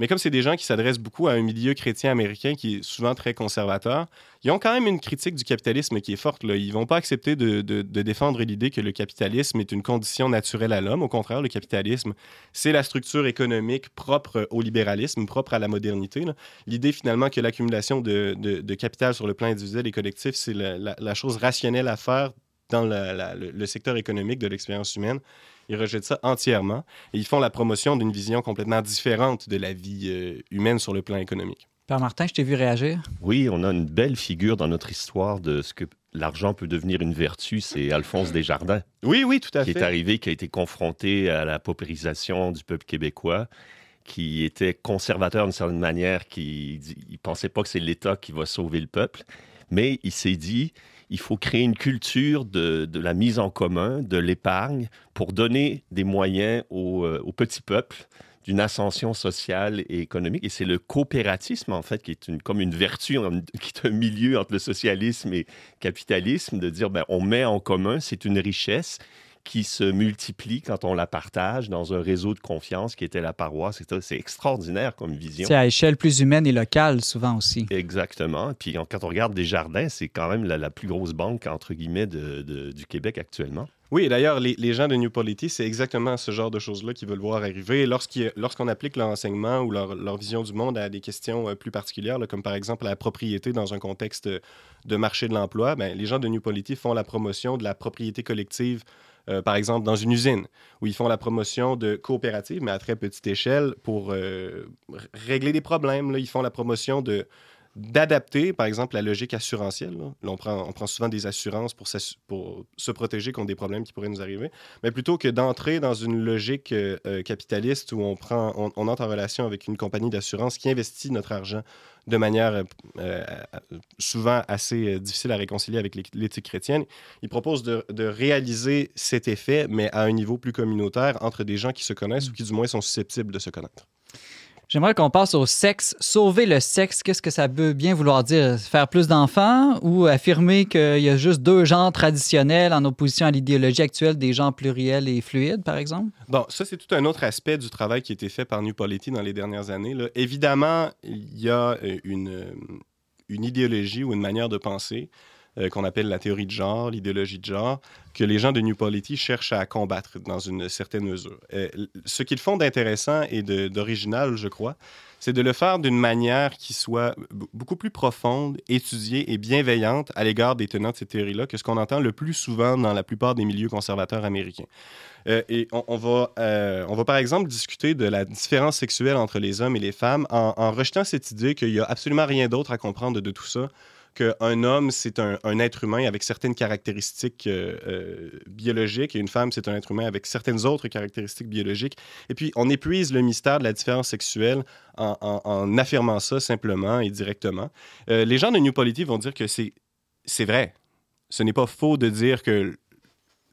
Mais comme c'est des gens qui s'adressent beaucoup à un milieu chrétien américain qui est souvent très conservateur, ils ont quand même une critique du capitalisme qui est forte. Ils ne vont pas accepter de, défendre l'idée que le capitalisme est une condition naturelle à l'homme. Au contraire, le capitalisme, c'est la structure économique propre au libéralisme, propre à la modernité. L'idée finalement que l'accumulation de, capital sur le plan individuel et collectif, c'est la, chose rationnelle à faire dans le secteur économique de l'expérience humaine. Ils rejettent ça entièrement et ils font la promotion d'une vision complètement différente de la vie euh, humaine sur le plan économique. Père Martin, je t'ai vu réagir. Oui, on a une belle figure dans notre histoire de ce que l'argent peut devenir une vertu, c'est Alphonse Desjardins. Oui, oui, tout à fait. Qui est arrivé, qui a été confronté à la paupérisation du peuple québécois, qui était conservateur d'une certaine manière, qui ne pensait pas que c'est l'État qui va sauver le peuple, mais il s'est dit, il faut créer une culture de, la mise en commun, de l'épargne, pour donner des moyens au, euh, petit peuple d'une ascension sociale et économique. Et c'est le coopératisme, en fait, qui est une, comme une vertu, qui est un milieu entre le socialisme et le capitalisme, de dire, ben, on met en commun, c'est une richesse, qui se multiplie quand on la partage dans un réseau de confiance qui était la paroisse. C'est extraordinaire comme vision. C'est à échelle plus humaine et locale, souvent aussi. Exactement. Puis quand on regarde Desjardins, c'est quand même la, plus grosse banque, entre guillemets, de, du Québec actuellement. Oui, et d'ailleurs, les, gens de New Polity, c'est exactement ce genre de choses-là qu'ils veulent voir arriver. Lorsqu'on applique leur enseignement ou leur, leur, vision du monde à des questions euh, plus particulières, comme par exemple la propriété dans un contexte de marché de l'emploi, ben, les gens de New Polity font la promotion de la propriété collective euh, par exemple, dans une usine, où ils font la promotion de coopératives, mais à très petite échelle, pour euh, régler des problèmes. Là. Ils font la promotion de d'adapter, par exemple, la logique assurantielle. Là. on, prend, on prend souvent des assurances pour, pour, se protéger contre des problèmes qui pourraient nous arriver. Mais plutôt que d'entrer dans une logique euh, capitaliste où on, prend, on, on, entre en relation avec une compagnie d'assurance qui investit notre argent de manière euh, euh, souvent assez euh, difficile à réconcilier avec l'éthique chrétienne. Il propose de, réaliser cet effet, mais à un niveau plus communautaire, entre des gens qui se connaissent ou qui du moins sont susceptibles de se connaître. J'aimerais qu'on passe au sexe. Sauver le sexe, qu'est-ce que ça peut bien vouloir dire? Faire plus d'enfants ou affirmer qu'il y a juste deux genres traditionnels en opposition à l'idéologie actuelle des genres pluriels et fluides, par exemple? Bon, ça, c'est tout un autre aspect du travail qui a été fait par New Polity dans les dernières années. Évidemment, il y a euh, une, euh, une idéologie ou une manière de penser euh, qu'on appelle la théorie de genre, l'idéologie de genre, que les gens de New Polity cherchent à combattre dans une certaine mesure. Euh, ce qu'ils font d'intéressant et d'original, je crois, c'est de le faire d'une manière qui soit beaucoup plus profonde, étudiée et bienveillante à l'égard des tenants de cette théorie-là que ce qu'on entend le plus souvent dans la plupart des milieux conservateurs américains. Euh, et on, va, on va par exemple discuter de la différence sexuelle entre les hommes et les femmes en, en rejetant cette idée qu'il n'y a absolument rien d'autre à comprendre de tout ça qu'un homme, c'est un, être humain avec certaines caractéristiques euh, euh, biologiques et une femme, c'est un être humain avec certaines autres caractéristiques biologiques. Et puis, on épuise le mystère de la différence sexuelle en, affirmant ça simplement et directement. Euh, les gens de New Polity vont dire que c'est vrai. Ce n'est pas faux de dire que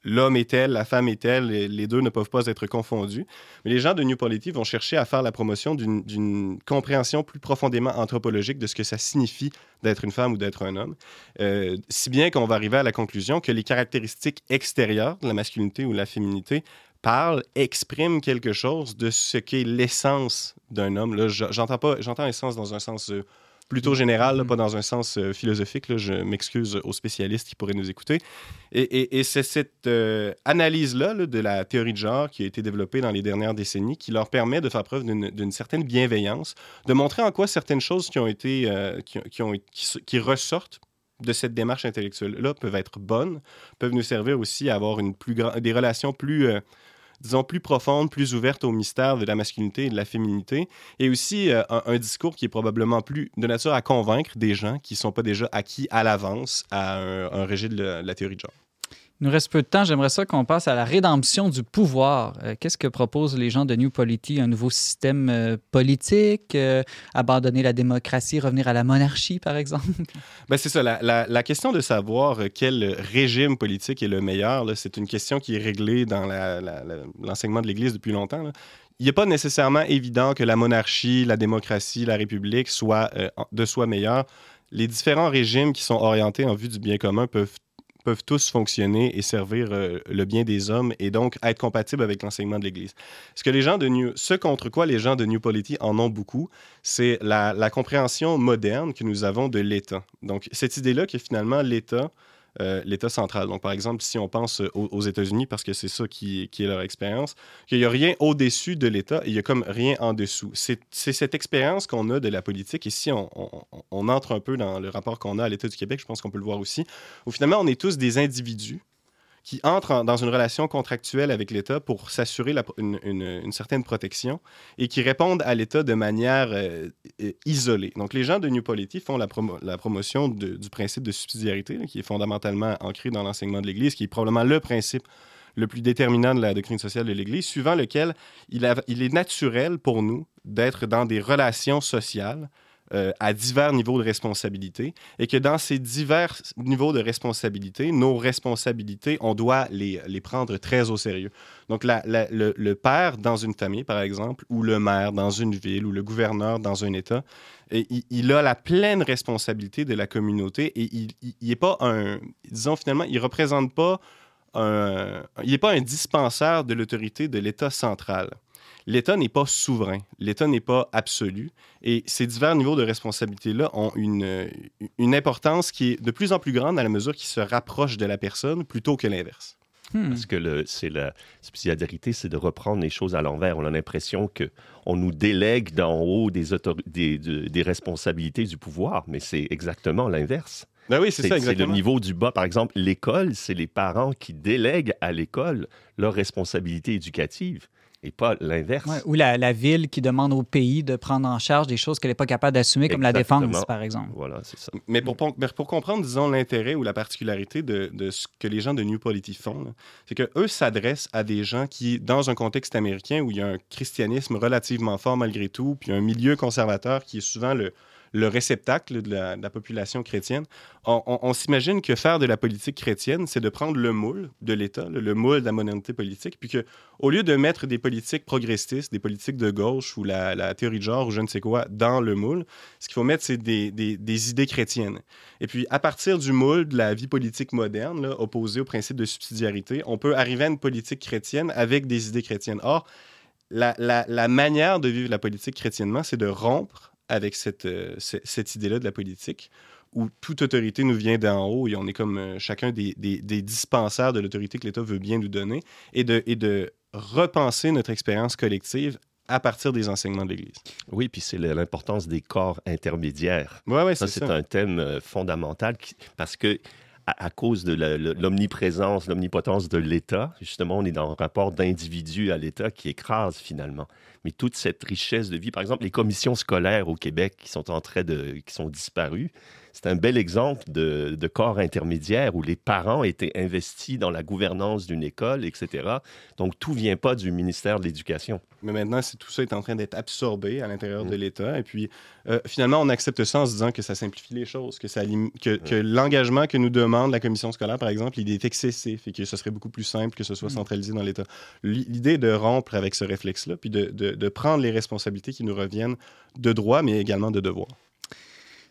l'homme est tel, la femme est telle, les deux ne peuvent pas être confondus. Mais les gens de New Polity vont chercher à faire la promotion d'une compréhension plus profondément anthropologique de ce que ça signifie d'être une femme ou d'être un homme, euh, si bien qu'on va arriver à la conclusion que les caractéristiques extérieures de la masculinité ou de la féminité parlent, expriment quelque chose de ce qu'est l'essence d'un homme. Là, j'entends pas, j'entends essence dans un sens euh, plutôt général, pas dans un sens euh, philosophique. Je m'excuse aux spécialistes qui pourraient nous écouter. Et, c'est cette euh, analyse-là de la théorie de genre qui a été développée dans les dernières décennies qui leur permet de faire preuve d'une certaine bienveillance, de montrer en quoi certaines choses qui ont été, euh, qui, ont, qui, ressortent de cette démarche intellectuelle-là peuvent être bonnes, peuvent nous servir aussi à avoir une plus des relations plus disons, plus profonde, plus ouverte au mystère de la masculinité et de la féminité, et aussi euh, un, discours qui est probablement plus de nature à convaincre des gens qui ne sont pas déjà acquis à l'avance à un, régime de la, théorie de genre. Il nous reste peu de temps. J'aimerais ça qu'on passe à la rédemption du pouvoir. Euh, Qu'est-ce que proposent les gens de New Polity? Un nouveau système euh, politique? euh, abandonner la démocratie, revenir à la monarchie, par exemple? Ben, c'est ça. La, question de savoir quel régime politique est le meilleur, c'est une question qui est réglée dans l'enseignement de l'Église depuis longtemps. Il n'est pas nécessairement évident que la monarchie, la démocratie, la république soient en- de soi meilleurs. Les différents régimes qui sont orientés en vue du bien commun peuvent peuvent tous fonctionner et servir euh, le bien des hommes et donc être compatibles avec l'enseignement de l'Église. Ce que les gens de New, ce contre quoi les gens de New Polity en ont beaucoup, c'est la, la compréhension moderne que nous avons de l'État. Donc, cette idée-là que finalement, l'État, euh, l'État central, donc par exemple, si on pense aux, aux États-Unis, parce que c'est ça qui, est leur expérience, qu'il n'y a rien au-dessus de l'État il n'y a comme rien en dessous. C'est cette expérience qu'on a de la politique. Et si on, on- on entre un peu dans le rapport qu'on a à l'État du Québec, je pense qu'on peut le voir aussi, où finalement, on est tous des individus qui entrent en- dans une relation contractuelle avec l'État pour s'assurer une, certaine protection et qui répondent à l'État de manière euh, isolée. Donc, les gens de New Polity font la, promo- la promotion du principe de subsidiarité, qui est fondamentalement ancré dans l'enseignement de l'Église, qui est probablement le principe le plus déterminant de la doctrine sociale de l'Église, suivant lequel il est naturel pour nous d'être dans des relations sociales euh, à divers niveaux de responsabilité et que dans ces divers niveaux de responsabilité, nos responsabilités, on doit les, les prendre très au sérieux. Donc, le, père dans une famille, par exemple, ou le maire dans une ville, ou le gouverneur dans un État, et il, a la pleine responsabilité de la communauté et il n'est pas un, disons finalement, il représente pas il n'est pas un dispensaire de l'autorité de l'État central. L'État n'est pas souverain, l'État n'est pas absolu, et ces divers niveaux de responsabilité-là ont une, une importance qui est de plus en plus grande à la mesure qu'ils se rapprochent de la personne plutôt que l'inverse. Hmm. Parce que c'est la subsidiarité, c'est de reprendre les choses à l'envers. On a l'impression que on nous délègue d'en haut des, des, de- des responsabilités du pouvoir, mais c'est exactement l'inverse. Ben oui, c'est ça c'est le exactement. niveau du bas. Par exemple, l'école, c'est les parents qui délèguent à l'école leurs responsabilités éducatives et pas l'inverse. Ouais, ou la, la ville qui demande au pays de prendre en charge des choses qu'elle n'est pas capable d'assumer, comme la défense, par exemple. Voilà, c'est ça. Mais pour, comprendre, disons, l'intérêt ou la particularité de, de ce que les gens de New Polity font, c'est qu'eux s'adressent à des gens qui, dans un contexte américain où il y a un christianisme relativement fort malgré tout, puis un milieu conservateur qui est souvent le, le réceptacle de la, population chrétienne, on, s'imagine que faire de la politique chrétienne, c'est de prendre le moule de l'État, le, le moule de la modernité politique, puis que au lieu de mettre des politiques progressistes, des politiques de gauche ou la, théorie de genre ou je ne sais quoi dans le moule, ce qu'il faut mettre, c'est des, idées chrétiennes. Et puis, à partir du moule de la vie politique moderne, là, opposé au principe de subsidiarité, on peut arriver à une politique chrétienne avec des idées chrétiennes. Or, la- la manière de vivre la politique chrétiennement, c'est de rompre avec cette, euh, ce- cette idée-là de la politique, où toute autorité nous vient d'en haut et on est comme euh, chacun des, des- des dispensaires de l'autorité que l'État veut bien nous donner, et de, et de repenser notre expérience collective à partir des enseignements de l'Église. Oui, puis c'est l'importance des corps intermédiaires. Ouais, Ça, c'est c'est ça. un thème euh, fondamental qui- parce que à, à cause de l'omniprésence, l'omnipotence de l'État, justement, on est dans un rapport d'individu à l'État qui écrase finalement. Mais toute cette richesse de vie, par exemple, les commissions scolaires au Québec qui sont en train de, qui sont disparues, c'est un bel exemple de, de corps intermédiaire où les parents étaient investis dans la gouvernance d'une école, etc. Donc tout vient pas du ministère de l'Éducation. Mais maintenant, c'est- tout ça est en train d'être absorbé à l'intérieur Mm. de l'État. Et puis, euh, finalement, on accepte ça en se disant que ça simplifie les choses, que, ça que, que l'engagement que nous demande la commission scolaire, par exemple, il est excessif et que ce serait beaucoup plus simple que ce soit Mm. centralisé dans l'État. L'i- L'idée est de rompre avec ce réflexe-là, puis de, de- de prendre les responsabilités qui nous reviennent de droit, mais également de devoir.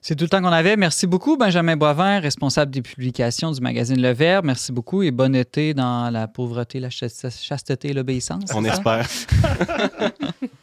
C'est tout le temps qu'on avait. Merci beaucoup, Benjamin Boivin, responsable des publications du magazine Le Verbe. Merci beaucoup et bon été dans la pauvreté, la chast- chasteté et l'obéissance. On espère.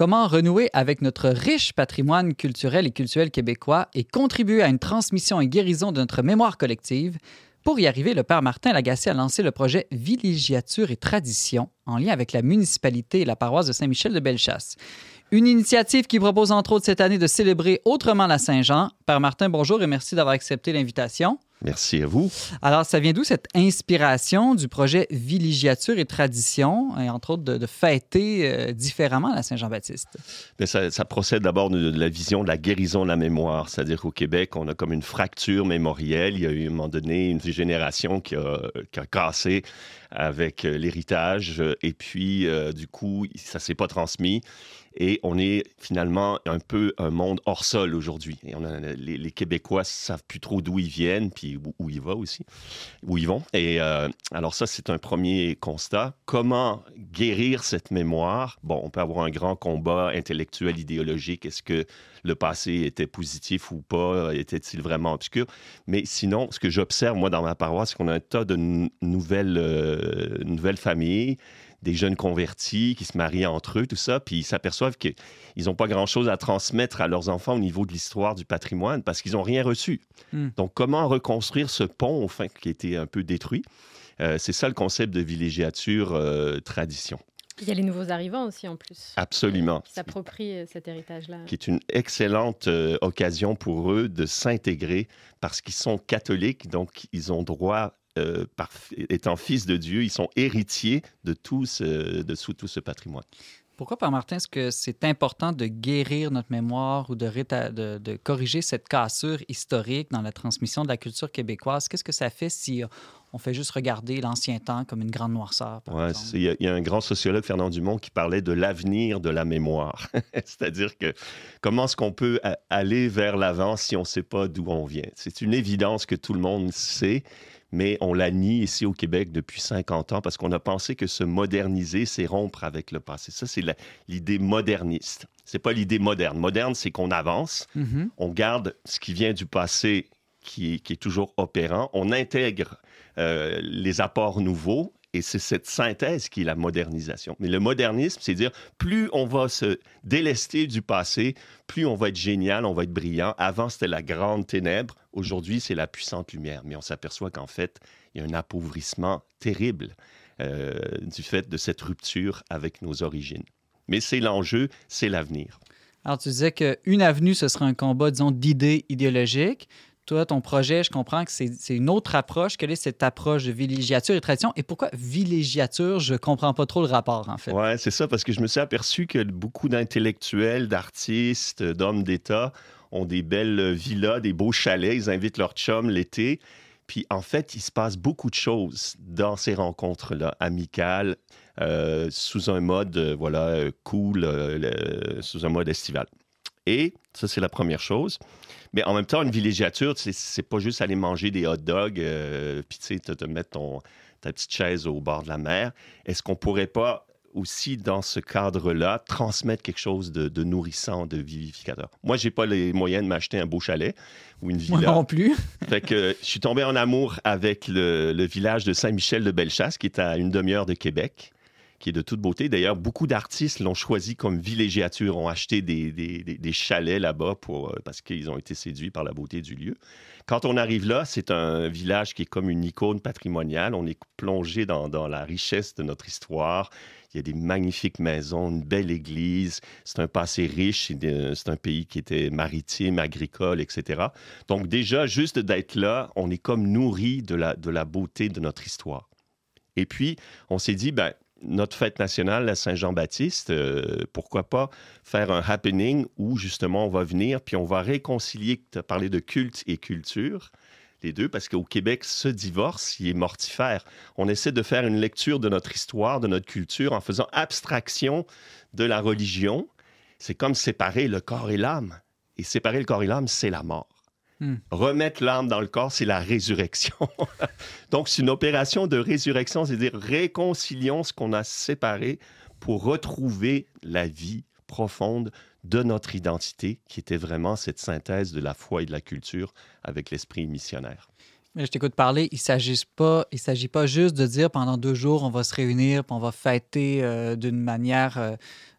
Comment renouer avec notre riche patrimoine culturel et culturel québécois et contribuer à une transmission et guérison de notre mémoire collective? Pour y arriver, le père Martin Lagacé a lancé le projet Villégiature et Tradition en lien avec la municipalité et la paroisse de Saint-Michel de Bellechasse. Une initiative qui propose entre autres cette année de célébrer autrement la Saint-Jean. Père Martin, bonjour et merci d'avoir accepté l'invitation. Merci à vous. Alors, ça vient d'où cette inspiration du projet Villégiature et Tradition, et entre autres de, de fêter euh, différemment la Saint-Jean-Baptiste? Mais ça, ça procède d'abord de, de la vision de la guérison de la mémoire. C'est-à-dire qu'au Québec, on a comme une fracture mémorielle. Il y a eu à un moment donné une génération qui a, qui a cassé avec euh, l'héritage, et puis euh, du coup, ça s'est pas transmis. Et on est finalement un peu un monde hors sol aujourd'hui. Les, les Québécois savent plus trop d'où ils viennent, puis où, ils vont aussi, où ils vont. Et euh, alors ça, c'est un premier constat. Comment guérir cette mémoire? Bon, on peut avoir un grand combat intellectuel, idéologique. Est-ce que le passé était positif ou pas? Était-il vraiment obscur? Mais sinon, ce que j'observe moi dans ma paroisse, c'est qu'on a un tas de euh, nouvelles familles des jeunes convertis qui se marient entre eux, tout ça, puis ils s'aperçoivent qu'ils n'ont pas grand-chose à transmettre à leurs enfants au niveau de l'histoire du patrimoine parce qu'ils n'ont rien reçu. Mm. Donc, comment reconstruire ce pont, enfin, qui a été un peu détruit? Euh, c'est ça le concept de villégiature euh, tradition. Il y a les nouveaux arrivants aussi en plus. Absolument. Euh, qui s'approprient cet héritage-là. Qui est une excellente euh, occasion pour eux de s'intégrer parce qu'ils sont catholiques, donc ils ont droit euh, par, étant fils de Dieu, ils sont héritiers de tout ce, de tout ce patrimoine. Pourquoi, Père Martin, est-ce que c'est important de guérir notre mémoire ou de, de, de, corriger cette cassure historique dans la transmission de la culture québécoise? Qu'est-ce que ça fait si on fait juste regarder l'ancien temps comme une grande noirceur? Il y, y, a un grand sociologue, Fernand Dumont, qui parlait de l'avenir de la mémoire. C'est-à-dire que comment est-ce qu'on peut aller vers l'avant si on ne sait pas d'où on vient? C'est une évidence que tout le monde sait, mais on la nie ici au Québec depuis 50 ans parce qu'on a pensé que se moderniser, c'est rompre avec le passé. Ça, c'est l'idée moderniste. C'est pas l'idée moderne. Moderne, c'est qu'on avance, mm -hmm. on garde ce qui vient du passé qui est, qui est toujours opérant, on intègre euh, les apports nouveaux et c'est cette synthèse qui est la modernisation. Mais le modernisme, c'est dire plus on va se délester du passé, plus on va être génial, on va être brillant. Avant, c'était la grande ténèbre. Aujourd'hui, c'est la puissante lumière. Mais on s'aperçoit qu'en fait, il y a un appauvrissement terrible euh, du fait de cette rupture avec nos origines. Mais c'est l'enjeu, c'est l'avenir. Alors, tu disais qu'une avenue, ce sera un combat, disons, d'idées idéologiques ton projet, je comprends que c'est une autre approche. Quelle est cette approche de villégiature et tradition? Et pourquoi villégiature? Je comprends pas trop le rapport, en fait. Oui, c'est ça, parce que je me suis aperçu que beaucoup d'intellectuels, d'artistes, d'hommes d'État ont des belles villas, des beaux chalets. Ils invitent leurs chums l'été. Puis, en fait, il se passe beaucoup de choses dans ces rencontres-là, amicales, euh, sous un mode, euh, voilà, cool, euh, sous un mode estival. Et ça, c'est la première chose. Mais en même temps, une villégiature, c'est pas juste aller manger des hot dogs, euh, puis tu sais, te, te mettre ton, ta petite chaise au bord de la mer. Est-ce qu'on pourrait pas aussi, dans ce cadre-là, transmettre quelque chose de, de, nourrissant, de vivificateur? Moi, j'ai pas les moyens de m'acheter un beau chalet ou une villa. Moi non plus. fait que je suis tombé en amour avec le, le village de Saint-Michel-de-Bellechasse, qui est à une demi-heure de Québec qui est de toute beauté. D'ailleurs, beaucoup d'artistes l'ont choisi comme villégiature, ont acheté des, des, des, chalets là-bas pour, parce qu'ils ont été séduits par la beauté du lieu. Quand on arrive là, c'est un village qui est comme une icône patrimoniale. On est plongé dans, dans la richesse de notre histoire. Il y a des magnifiques maisons, une belle église. C'est un passé riche. C'est un pays qui était maritime, agricole, etc. Donc déjà, juste d'être là, on est comme nourri de la, de la beauté de notre histoire. Et puis, on s'est dit, ben, notre fête nationale, la Saint-Jean-Baptiste, euh, pourquoi pas faire un happening où justement on va venir puis on va réconcilier, tu as parlé de culte et culture, les deux, parce qu'au Québec, ce divorce, il est mortifère. On essaie de faire une lecture de notre histoire, de notre culture, en faisant abstraction de la religion. C'est comme séparer le corps et l'âme. Et séparer le corps et l'âme, c'est la mort. Hmm. Remettre l'âme dans le corps, c'est la résurrection. Donc, c'est une opération de résurrection, c'est-à-dire réconcilions ce qu'on a séparé pour retrouver la vie profonde de notre identité, qui était vraiment cette synthèse de la foi et de la culture avec l'esprit missionnaire. Mais je t'écoute parler, il ne s'agit pas, il s'agit pas juste de dire pendant deux jours, on va se réunir, puis on va fêter euh, d'une manière euh,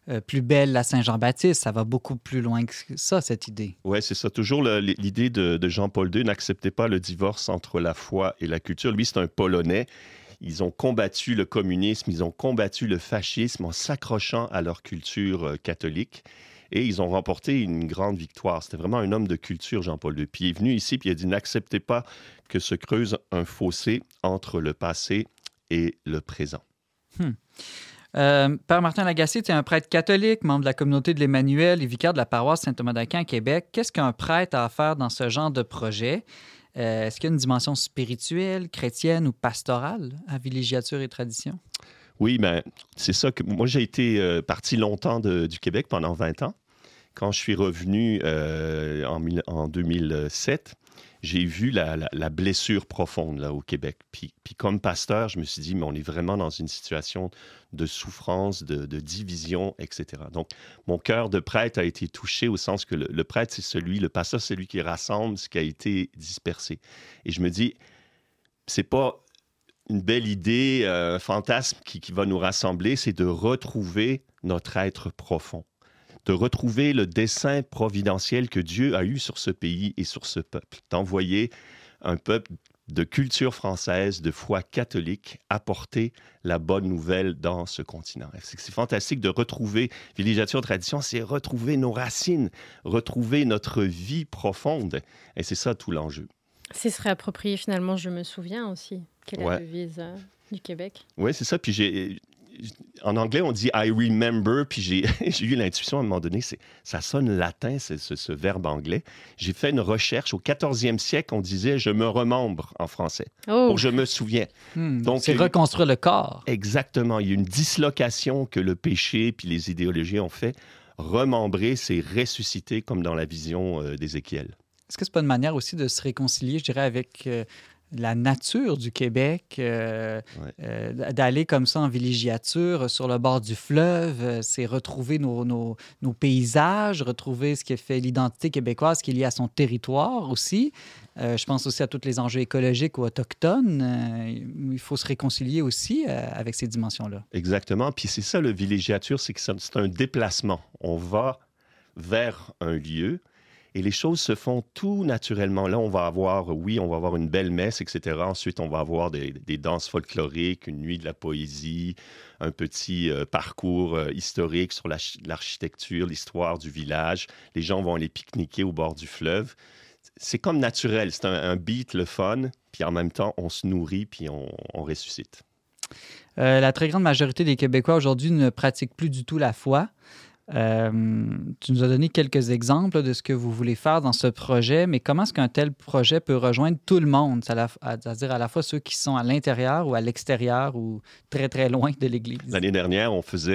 euh, plus belle la Saint-Jean-Baptiste. Ça va beaucoup plus loin que ça, cette idée. Oui, c'est ça. Toujours l'idée de, de Jean-Paul II, n'acceptez pas le divorce entre la foi et la culture. Lui, c'est un Polonais Ils ont combattu le communisme, ils ont combattu le fascisme en s'accrochant à leur culture euh, catholique. Et ils ont remporté une grande victoire. C'était vraiment un homme de culture, Jean-Paul II. Puis il est venu ici, puis il a dit N'acceptez pas que se creuse un fossé entre le passé et le présent. Euh, Père Martin Lagacé, tu es un prêtre catholique, membre de la communauté de l'Emmanuel et vicaire de la paroisse Saint-Thomas d'Aquin à Québec. Qu'est-ce qu'un prêtre a à faire dans ce genre de projet? Euh, Est-ce qu'il y a une dimension spirituelle, chrétienne ou pastorale à villégiature et tradition? Oui, ben, c'est ça que moi, j'ai été euh, parti longtemps du Québec pendant 20 ans. Quand je suis revenu en, en 2007, j'ai vu la, la- blessure profonde là, au Québec. Puis, puis comme pasteur, je me suis dit, mais on est vraiment dans une situation de souffrance, de, de division, etc. Donc, mon cœur de prêtre a été touché au sens que le, le prêtre, c'est celui, le pasteur, c'est celui qui rassemble ce qui a été dispersé. Et je me dis, c'est pas une belle idée, euh, un fantasme qui, qui va nous rassembler, c'est de retrouver notre être profond, de retrouver le dessein providentiel que Dieu a eu sur ce pays et sur ce peuple, d'envoyer un peuple de culture française, de foi catholique, apporter la bonne nouvelle dans ce continent. C'est fantastique de retrouver, villégiature tradition, c'est retrouver nos racines, retrouver notre vie profonde. Et c'est ça tout l'enjeu. C'est se réapproprier finalement, je me souviens aussi, quelle est Ouais. la devise euh, du Québec. Oui, c'est ça. Puis j'ai. En anglais, on dit I remember, puis j'ai eu l'intuition à un moment donné, c'est- ça sonne latin, c'est ce, ce verbe anglais. J'ai fait une recherche. Au 14e siècle, on disait je me remembre en français, Oh, pour je me souviens. Hmm, Donc, c'est reconstruire le corps. Exactement. Il y a une dislocation que le péché puis les idéologies ont fait. Remembrer, c'est ressusciter comme dans la vision euh, d'Ézéchiel. Est-ce que c'est pas une manière aussi de se réconcilier, je dirais, avec euh, la nature du Québec, euh, Ouais. euh, d'aller comme ça en villégiature euh, sur le bord du fleuve, c'est retrouver nos, nos- nos paysages, retrouver ce qui fait l'identité québécoise, qui est lié à son territoire aussi. Euh, je pense aussi à tous les enjeux écologiques ou autochtones. Il faut se réconcilier aussi avec ces dimensions-là. Exactement. Puis c'est ça le villégiature, c'est que c'est un déplacement. On va vers un lieu et les choses se font tout naturellement. Là, on va avoir, oui, on va avoir une belle messe, etc. Ensuite, on va avoir des, danses folkloriques, une nuit de la poésie, un petit euh, parcours euh, historique sur l'arch- l'architecture, l'histoire du village. Les gens vont aller pique-niquer au bord du fleuve. C'est comme naturel. C'est un, beat, le fun, puis en même temps, on se nourrit, puis on, on ressuscite. Euh, la très grande majorité des Québécois aujourd'hui ne pratiquent plus du tout la foi. Euh, tu nous as donné quelques exemples de ce que vous voulez faire dans ce projet, mais comment est-ce qu'un tel projet peut rejoindre tout le monde, c'est-à-dire à la fois ceux qui sont à l'intérieur ou à l'extérieur ou très très loin de l'Église? L'année dernière, on faisait,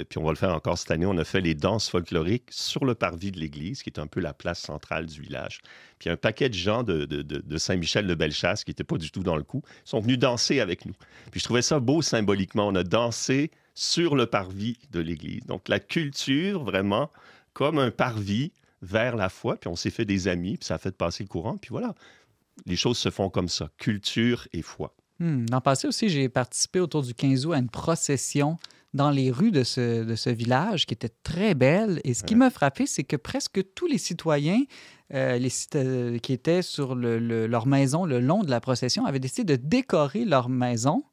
euh, puis on va le faire encore cette année, on a fait les danses folkloriques sur le parvis de l'église, qui est un peu la place centrale du village. Puis un paquet de gens de, de- de- de Saint-Michel-de-Bellechasse, qui n'étaient pas du tout dans le coup, sont venus danser avec nous. Puis je trouvais ça beau symboliquement. On a dansé sur le parvis de l'église. Donc la culture, vraiment, comme un parvis vers la foi. Puis on s'est fait des amis, puis ça a fait passer le courant. Puis voilà, les choses se font comme ça, culture et foi. Hmm. L'an passé aussi, j'ai participé autour du 15 août à une procession dans les rues de ce, de ce village qui était très belle. Et ce qui m'a frappé, c'est que presque tous les citoyens euh, les euh, qui étaient sur le- le- leur maison le long de la procession avaient décidé de décorer leur maison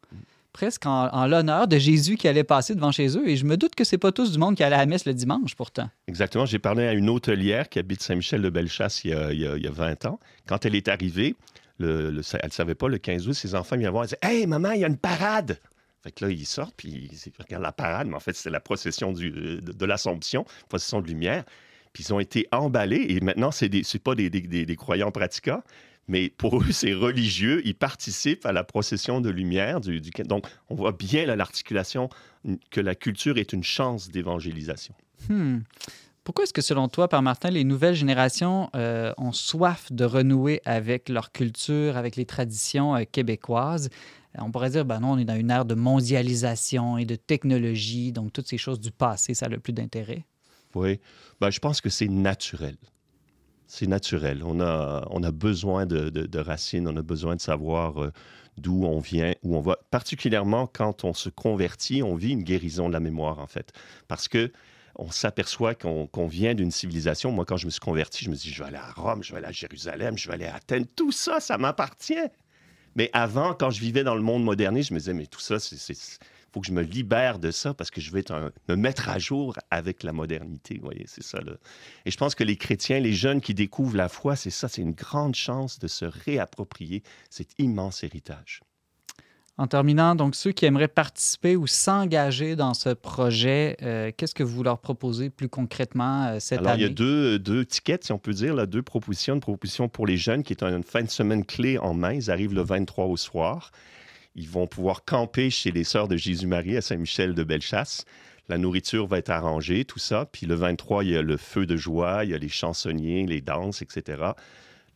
presque en, l'honneur de Jésus qui allait passer devant chez eux. Et je me doute que c'est pas tous du monde qui allait à la messe le dimanche, pourtant. Exactement. J'ai parlé à une hôtelière qui habite Saint-Michel-de-Bellechasse il, il y a- il y a 20 ans. Quand elle est arrivée, le, le- elle ne savait pas, le 15 août, ses enfants viennent voir. Ils disaient Hey, maman, il y a une parade. Fait que là, ils sortent, puis ils regardent la parade, mais en fait, c'était la procession du- de, l'Assomption, procession de lumière. Puis ils ont été emballés, et maintenant, ce n'est pas des- des- des croyants pratiquants, mais pour eux, c'est religieux. Ils participent à la procession de lumière. Du, du- donc, on voit bien l'articulation que la culture est une chance d'évangélisation. Hmm. Pourquoi est-ce que, selon toi, Père Martin, les nouvelles générations euh, ont soif de renouer avec leur culture, avec les traditions euh, québécoises? On pourrait dire, ben non, on est dans une ère de mondialisation et de technologie, donc toutes ces choses du passé, ça n'a plus d'intérêt. Oui, ben, je pense que c'est naturel. C'est naturel. On a, on a besoin de, de- racines, on a besoin de savoir euh, d'où on vient, où on va. Particulièrement quand on se convertit, on vit une guérison de la mémoire, en fait. Parce que on s'aperçoit qu'on qu'on vient d'une civilisation. Moi, quand je me suis converti, je me suis dit, je vais aller à Rome, je vais aller à Jérusalem, je vais aller à Athènes. Tout ça, ça m'appartient. Mais avant, quand je vivais dans le monde moderniste, je me disais, mais tout ça, c'est faut que je me libère de ça parce que je vais me mettre à jour avec la modernité. Vous voyez, c'est ça. Là. Et je pense que les chrétiens, les jeunes qui découvrent la foi, c'est ça, c'est une grande chance de se réapproprier cet immense héritage. En terminant, donc ceux qui aimeraient participer ou s'engager dans ce projet, euh, qu'est-ce que vous leur proposez plus concrètement euh, cette Alors, année? il y a deux, deux tickets, si on peut dire, là, deux propositions. Une proposition pour les jeunes qui est une fin de semaine clé en main. Ils arrivent le 23 au soir. Ils vont pouvoir camper chez les Sœurs de Jésus-Marie à Saint-Michel de Bellechasse. La nourriture va être arrangée, tout ça. Puis le 23, il y a le feu de joie, il y a les chansonniers, les danses, etc.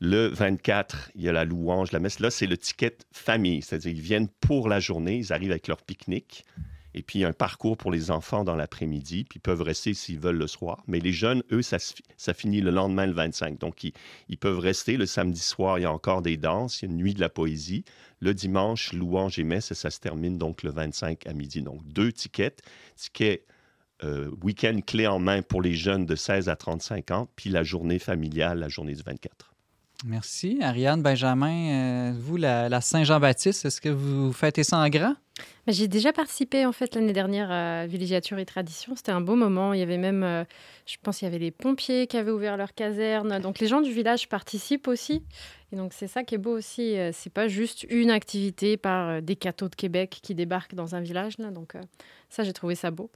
Le 24, il y a la louange, la messe. Là, c'est le ticket famille, c'est-à-dire ils viennent pour la journée, ils arrivent avec leur pique-nique. Et puis, un parcours pour les enfants dans l'après-midi, puis ils peuvent rester s'ils veulent le soir. Mais les jeunes, eux, ça, finit le lendemain, le 25. Donc, ils, peuvent rester. Le samedi soir, il y a encore des danses, il y a une nuit de la poésie. Le dimanche, louange et messe, et ça se termine donc le 25 à midi. Donc, deux tickets. Ticket euh, week-end clé en main pour les jeunes de 16 à 35 ans, puis la journée familiale, la journée du 24. Merci. Ariane, Benjamin, euh, vous, la, la Saint-Jean-Baptiste, est-ce que vous fêtez ça en grand? J'ai déjà participé en fait l'année dernière à Villégiature et Tradition. C'était un beau moment. Il y avait même, euh, je pense, il y avait les pompiers qui avaient ouvert leur caserne. Donc les gens du village participent aussi. Et donc c'est ça qui est beau aussi. Euh, c'est pas juste une activité par euh, des cathos de Québec qui débarquent dans un village. Là. Donc euh, ça, j'ai trouvé ça beau.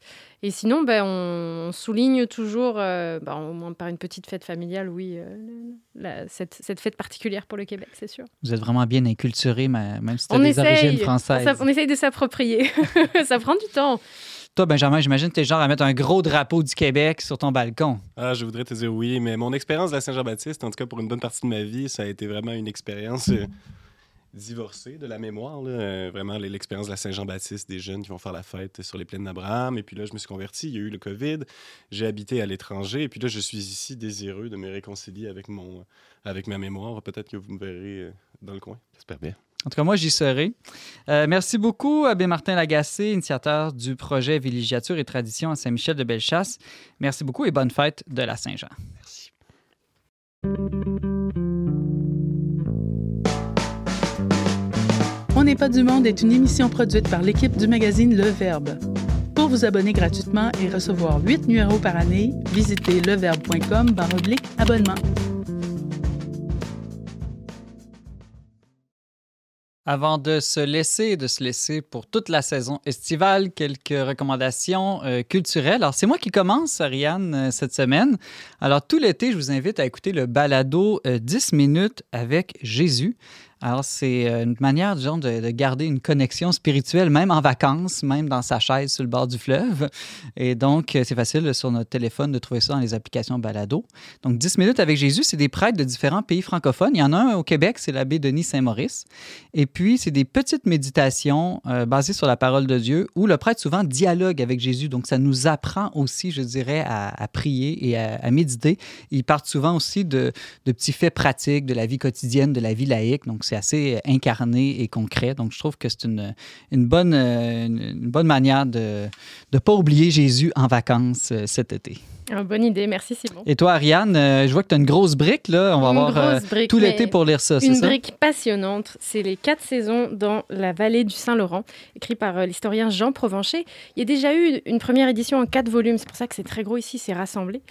Et sinon, ben, on, on souligne toujours, euh, ben, au moins par une petite fête familiale, oui, euh, la- cette, cette fête particulière pour le Québec, c'est sûr. Vous êtes vraiment bien inculturé, même si tu as On des essaye, origines françaises. on essaye de s'approprier. ça prend du temps. Toi, Benjamin, j'imagine que tu es genre à mettre un gros drapeau du Québec sur ton balcon. Ah, je voudrais te dire oui, mais mon expérience de la Saint-Jean-Baptiste, en tout cas pour une bonne partie de ma vie, ça a été vraiment une expérience euh, divorcée de la mémoire. là. Euh, vraiment, l'expérience de la Saint-Jean-Baptiste, des jeunes qui vont faire la fête sur les plaines d'Abraham. Et puis là, je me suis converti, il y a eu le COVID, j'ai habité à l'étranger. Et puis là, je suis ici désireux de me réconcilier avec, mon, avec ma mémoire. Peut-être que vous me verrez euh, dans le coin. J'espère bien. En tout cas, moi, j'y serai. Euh, merci beaucoup, Abbé Martin Lagacé, initiateur du projet Villégiature et Tradition à Saint-Michel de Bellechasse. Merci beaucoup et bonne fête de la Saint-Jean. Merci. On n'est pas du monde est une émission produite par l'équipe du magazine Le Verbe. Pour vous abonner gratuitement et recevoir 8 numéros par année, visitez leverbe.com Avant de se laisser de se laisser pour toute la saison estivale, quelques recommandations euh, culturelles. Alors, c'est moi qui commence, Ariane, euh, cette semaine. Alors, tout l'été, je vous invite à écouter le balado euh, 10 minutes avec Jésus. Alors, c'est euh, une manière, disons, de, de garder une connexion spirituelle, même en vacances, même dans sa chaise sur le bord du fleuve. Et donc, euh, c'est facile euh, sur notre téléphone de trouver ça dans les applications balado. Donc, 10 minutes avec Jésus, c'est des prêtres de différents pays francophones. Il y en a un au Québec, c'est l'abbé Denis Saint-Maurice. Et puis, c'est des petites méditations basées sur la parole de Dieu où le prêtre souvent dialogue avec Jésus. Donc, ça nous apprend aussi, je dirais, à, prier et à, à méditer. Ils partent souvent aussi de, de petits faits pratiques de la vie quotidienne, de la vie laïque. Donc, c'est assez incarné et concret. Donc, je trouve que c'est une, une, bonne, euh, une bonne manière de ne pas oublier Jésus en vacances euh, cet été. Ah, bonne idée, merci Simon. Et toi, Ariane, euh, je vois que tu as une grosse brique. Là. On va Une avoir euh, brique, tout l'été pour lire ça, c'est Une ça? brique passionnante, c'est les quatre saisons dans la vallée du Saint-Laurent, écrit par euh, l'historien Jean Provencher. Il y a déjà eu une première édition en quatre volumes, c'est pour ça que c'est très gros ici, c'est rassemblé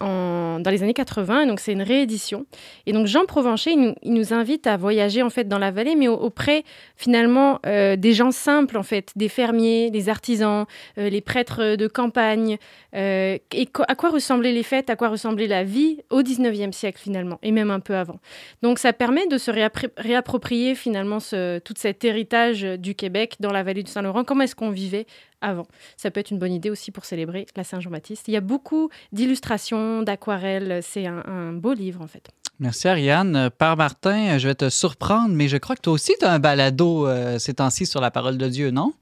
en- dans les années 80, donc c'est une réédition. Et donc Jean Provencher, il nous, il nous invite à voyager en fait dans la vallée, mais au- auprès finalement des gens simples en fait, des fermiers, des artisans, les prêtres de campagne, euh, et co- à quoi ressemblaient les fêtes, à quoi ressemblait la vie au 19e siècle finalement, et même un peu avant. Donc ça permet de se réapproprier finalement ce- tout cet héritage du Québec dans la vallée du Saint-Laurent. Comment est-ce qu'on vivait avant? Ça peut être une bonne idée aussi pour célébrer la Saint-Jean-Baptiste. Il y a beaucoup d'illustrations, d'aquarelles. C'est un, un beau livre en fait. Merci Ariane. Euh, Père Martin, euh, je vais te surprendre, mais je crois que toi aussi, tu as un balado euh, ces temps-ci sur la parole de Dieu, non?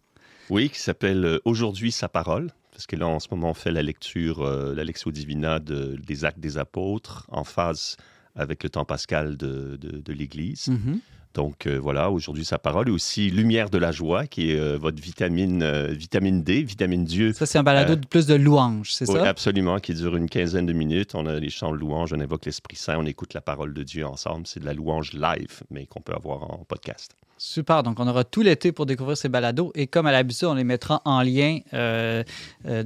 Oui, qui s'appelle euh, Aujourd'hui sa parole, parce que là, en ce moment, on fait la lecture, euh, la Lectio Divina de- des Actes des Apôtres, en phase avec le temps pascal de l'Église. Mhm. Donc euh, voilà, aujourd'hui sa parole. Et aussi Lumière de la joie, qui est euh, votre vitamine, euh, vitamine D, vitamine Dieu. Ça, c'est un balado de plus de louanges, c'est Oui, ça? absolument, qui dure une quinzaine de minutes. On a les chants de louange, on invoque l'Esprit Saint, on écoute la parole de Dieu ensemble. C'est de la louange live, mais qu'on peut avoir en podcast. Super. Donc, on aura tout l'été pour découvrir ces balados. Et comme à l'habitude, on les mettra en lien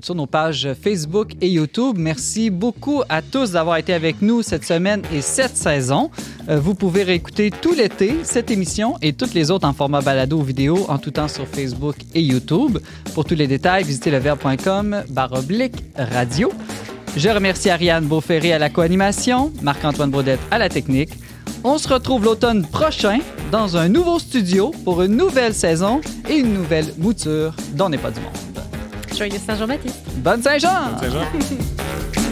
sur nos pages Facebook et YouTube. Merci beaucoup à tous d'avoir été avec nous cette semaine et cette saison. Vous pouvez réécouter tout l'été cette émission et toutes les autres en format balado ou vidéo en tout temps sur Facebook et YouTube. Pour tous les détails, visitez leverbe.com baroblique radio. Je remercie Ariane Beauferré à la co-animation, Marc-Antoine Baudette à la technique. On se retrouve l'automne prochain dans un nouveau studio pour une nouvelle saison et une nouvelle mouture dans N'est pas du monde. Joyeux Saint-Jean-Baptiste. Bonne Saint-Jean! Saint-Jean.